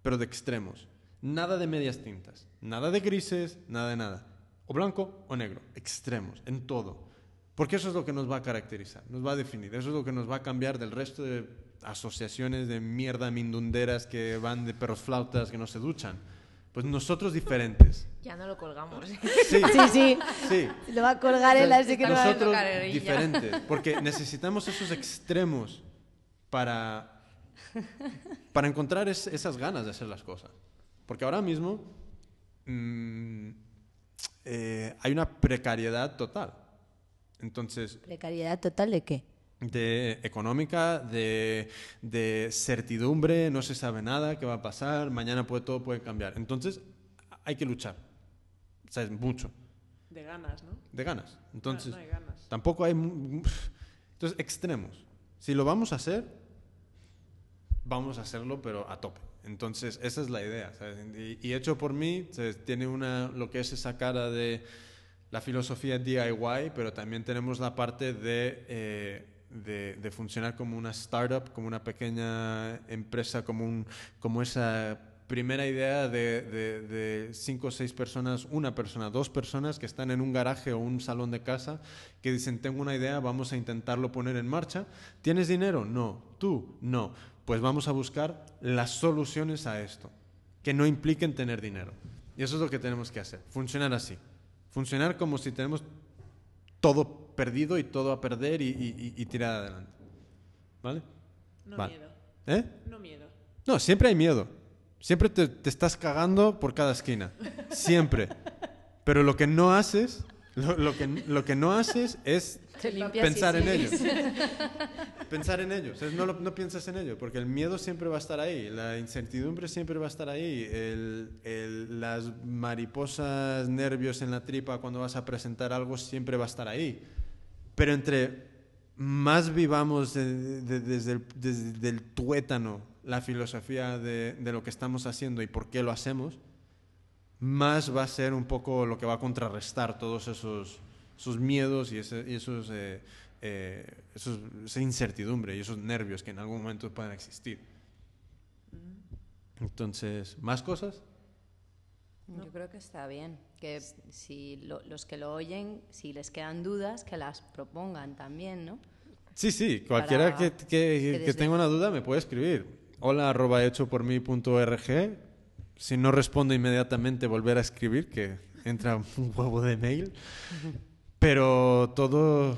Pero de extremos. Nada de medias tintas. Nada de grises, nada de nada. O blanco o negro. Extremos, en todo. Porque eso es lo que nos va a caracterizar, nos va a definir. Eso es lo que nos va a cambiar del resto de asociaciones de mierda mindunderas que van de perros flautas que no se duchan. Pues nosotros diferentes. Ya no lo colgamos. Sí, Sí, sí. sí. Lo va a colgar él, así que. Nosotros diferentes, porque necesitamos esos extremos para, para encontrar es- esas ganas de hacer las cosas. Porque ahora mismo mm, eh, hay una precariedad total. Entonces, ¿Precariedad total de qué? de económica, de, de certidumbre, no se sabe nada, qué va a pasar, mañana puede, todo puede cambiar. Entonces, hay que luchar. ¿Sabes? Mucho. De ganas, ¿no? De ganas. Entonces, no hay ganas. tampoco hay... Entonces, extremos. Si lo vamos a hacer, vamos a hacerlo, pero a tope. Entonces, esa es la idea. Y, hecho por mí, ¿sabes? tiene una, lo que es esa cara de la filosofía DIY, pero también tenemos la parte de, eh, de, de funcionar como una startup, como una pequeña empresa, como, un, como esa primera idea de, de, de cinco o seis personas, una persona, dos personas que están en un garaje o un salón de casa que dicen, tengo una idea, vamos a intentarlo poner en marcha. ¿Tienes dinero? No. ¿Tú? No. Pues vamos a buscar las soluciones a esto, que no impliquen tener dinero. Y eso es lo que tenemos que hacer, funcionar así. Funcionar como si tenemos todo perdido y todo a perder y, y- tirar adelante. ¿Vale? No Vale. miedo. ¿Eh? No miedo. No, siempre hay miedo. Siempre te, te estás cagando por cada esquina. Siempre. Pero lo que no haces, lo, lo que, lo que no haces es pensar en ello. Pensar en ello. No, lo- piensas en ello, porque el miedo siempre va a estar ahí, la incertidumbre siempre va a estar ahí, las mariposas, nervios en la tripa cuando vas a presentar algo siempre va a estar ahí. Pero entre más vivamos de- de- desde, el, tuétano la filosofía de, lo que estamos haciendo y por qué lo hacemos, más va a ser un poco lo que va a contrarrestar todos esos, miedos y esos, eh, eh, esos- esa incertidumbre y esos nervios que en algún momento puedan existir. Entonces, ¿más cosas? Yo creo que está bien. Que si lo- los que lo oyen, si les quedan dudas, que las propongan también, ¿no? Sí, sí, cualquiera que, que- que que tenga una duda me puede escribir. Hola arroba hecho por mí punto org. si no respondo inmediatamente, volver a escribir, que entra un huevo de mail. Pero todo,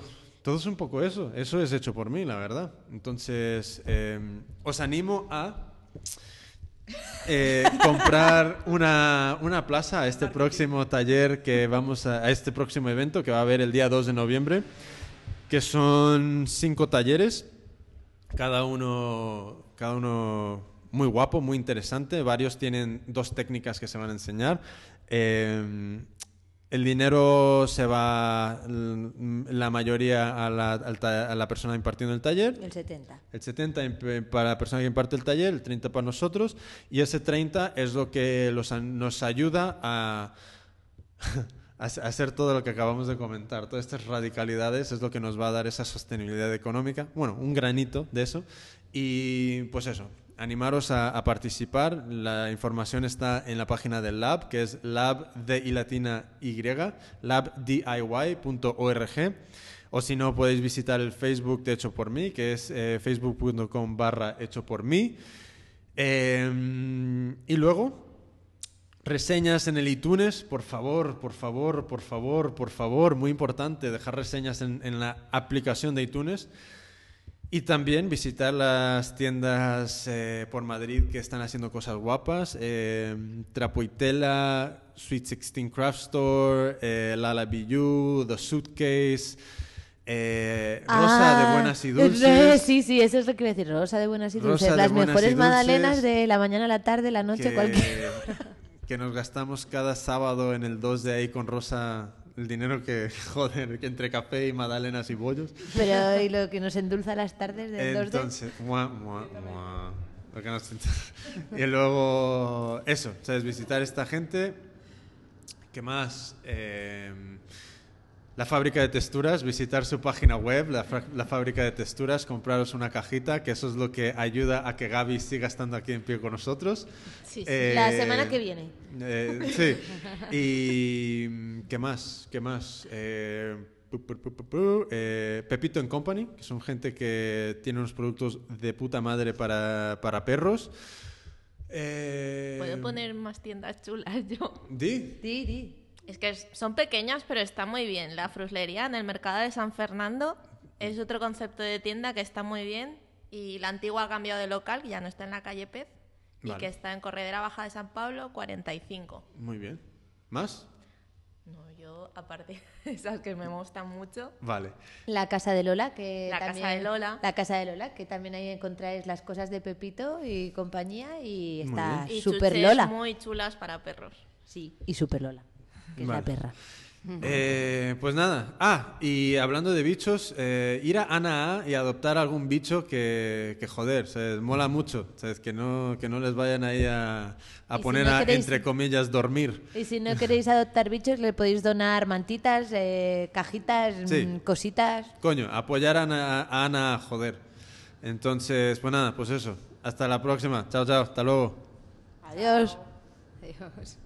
todo es un poco eso. Eso es hecho por mí, la verdad. Entonces, eh, os animo a eh, comprar una, una plaza a este próximo taller que vamos a, a este próximo evento que va a haber el día 2 de noviembre, que son cinco talleres, cada uno, cada uno muy guapo, muy interesante. Varios tienen dos técnicas que se van a enseñar. Eh, el dinero se va mm, la mayoría a la, a la persona impartiendo el taller. El 70. El 70 imp- para la persona que imparte el taller, el 30 para nosotros. Y ese 30 es lo que los nos ayuda a, a hacer todo lo que acabamos de comentar. Todas estas radicalidades es lo que nos va a dar esa sostenibilidad económica. Bueno, un granito de eso. Y pues eso, animaros a, participar. La información está en la página del Lab, que es lab y labdiy.org. O si no, podéis visitar el Facebook de Hecho por mí, que es eh, facebook.com barra Hecho por mí. Eh, y luego, reseñas en el iTunes, por favor, por favor, por favor, por favor, muy importante, dejar reseñas en, en la aplicación de iTunes. Y también visitar las tiendas eh, por Madrid que están haciendo cosas guapas. Eh, Trapoitela, Sweet 16 Craft Store, eh, Lala Bijou, The Suitcase, eh, Rosa de Ah, Buenas y Dulces. Sí, sí, eso es lo que a decir. Rosa de buenas y Rosa dulces. de Las mejores magdalenas de la mañana, la tarde, la noche, que, cualquier. que nos gastamos cada sábado en el 2 de ahí con Rosa el dinero que, joder, que entre café y magdalenas y bollos. Pero y lo que nos endulza las tardes del 2D. Entonces, mua, mua, mua. Lo que nos- y luego, eso, ¿sabes? Visitar esta gente. ¿Qué más? Eh, la fábrica de texturas, visitar su página web, la, fábrica de texturas, compraros una cajita, que eso es lo que ayuda a que Gaby siga estando aquí en pie con nosotros. Sí, sí. Eh, La semana que viene. eh, sí. Y ¿qué más? ¿Qué más? Eh, pu, pu, pu, pu, pu, eh, Pepito and Company, que son gente que tiene unos productos de puta madre para, para perros. Eh, Puedo poner más tiendas chulas yo. Di. Di, di. Es que son pequeñas, pero está muy bien. La fruslería en el mercado de San Fernando es otro concepto de tienda que está muy bien. Y la antigua ha cambiado de local, que ya no está en la calle Pez, y que está en Corredera Baja de San Pablo, 45. Muy bien. ¿Más? No, yo, aparte de esas que me gustan mucho, Vale. La casa de Lola, que La casa también, de Lola. La casa de Lola, que también ahí encontráis las cosas de Pepito y compañía y está y Super chuches Lola. muy chulas para perros. Sí, y Super Lola, que es Vale. la perra. Eh, pues nada. Ah, y hablando de bichos, eh, ir a Ana A y adoptar algún bicho que, que joder, se mola mucho. ¿sabes? Que, no, que no les vayan ahí a, a si poner no a, queréis- entre comillas, dormir. Y si no queréis adoptar bichos, le podéis donar mantitas, eh, cajitas, Sí. mm, cositas. Coño, apoyar a Ana, a Ana, joder. Entonces, pues nada, pues eso. Hasta la próxima. Chao, chao. Hasta luego. Adiós. Adiós.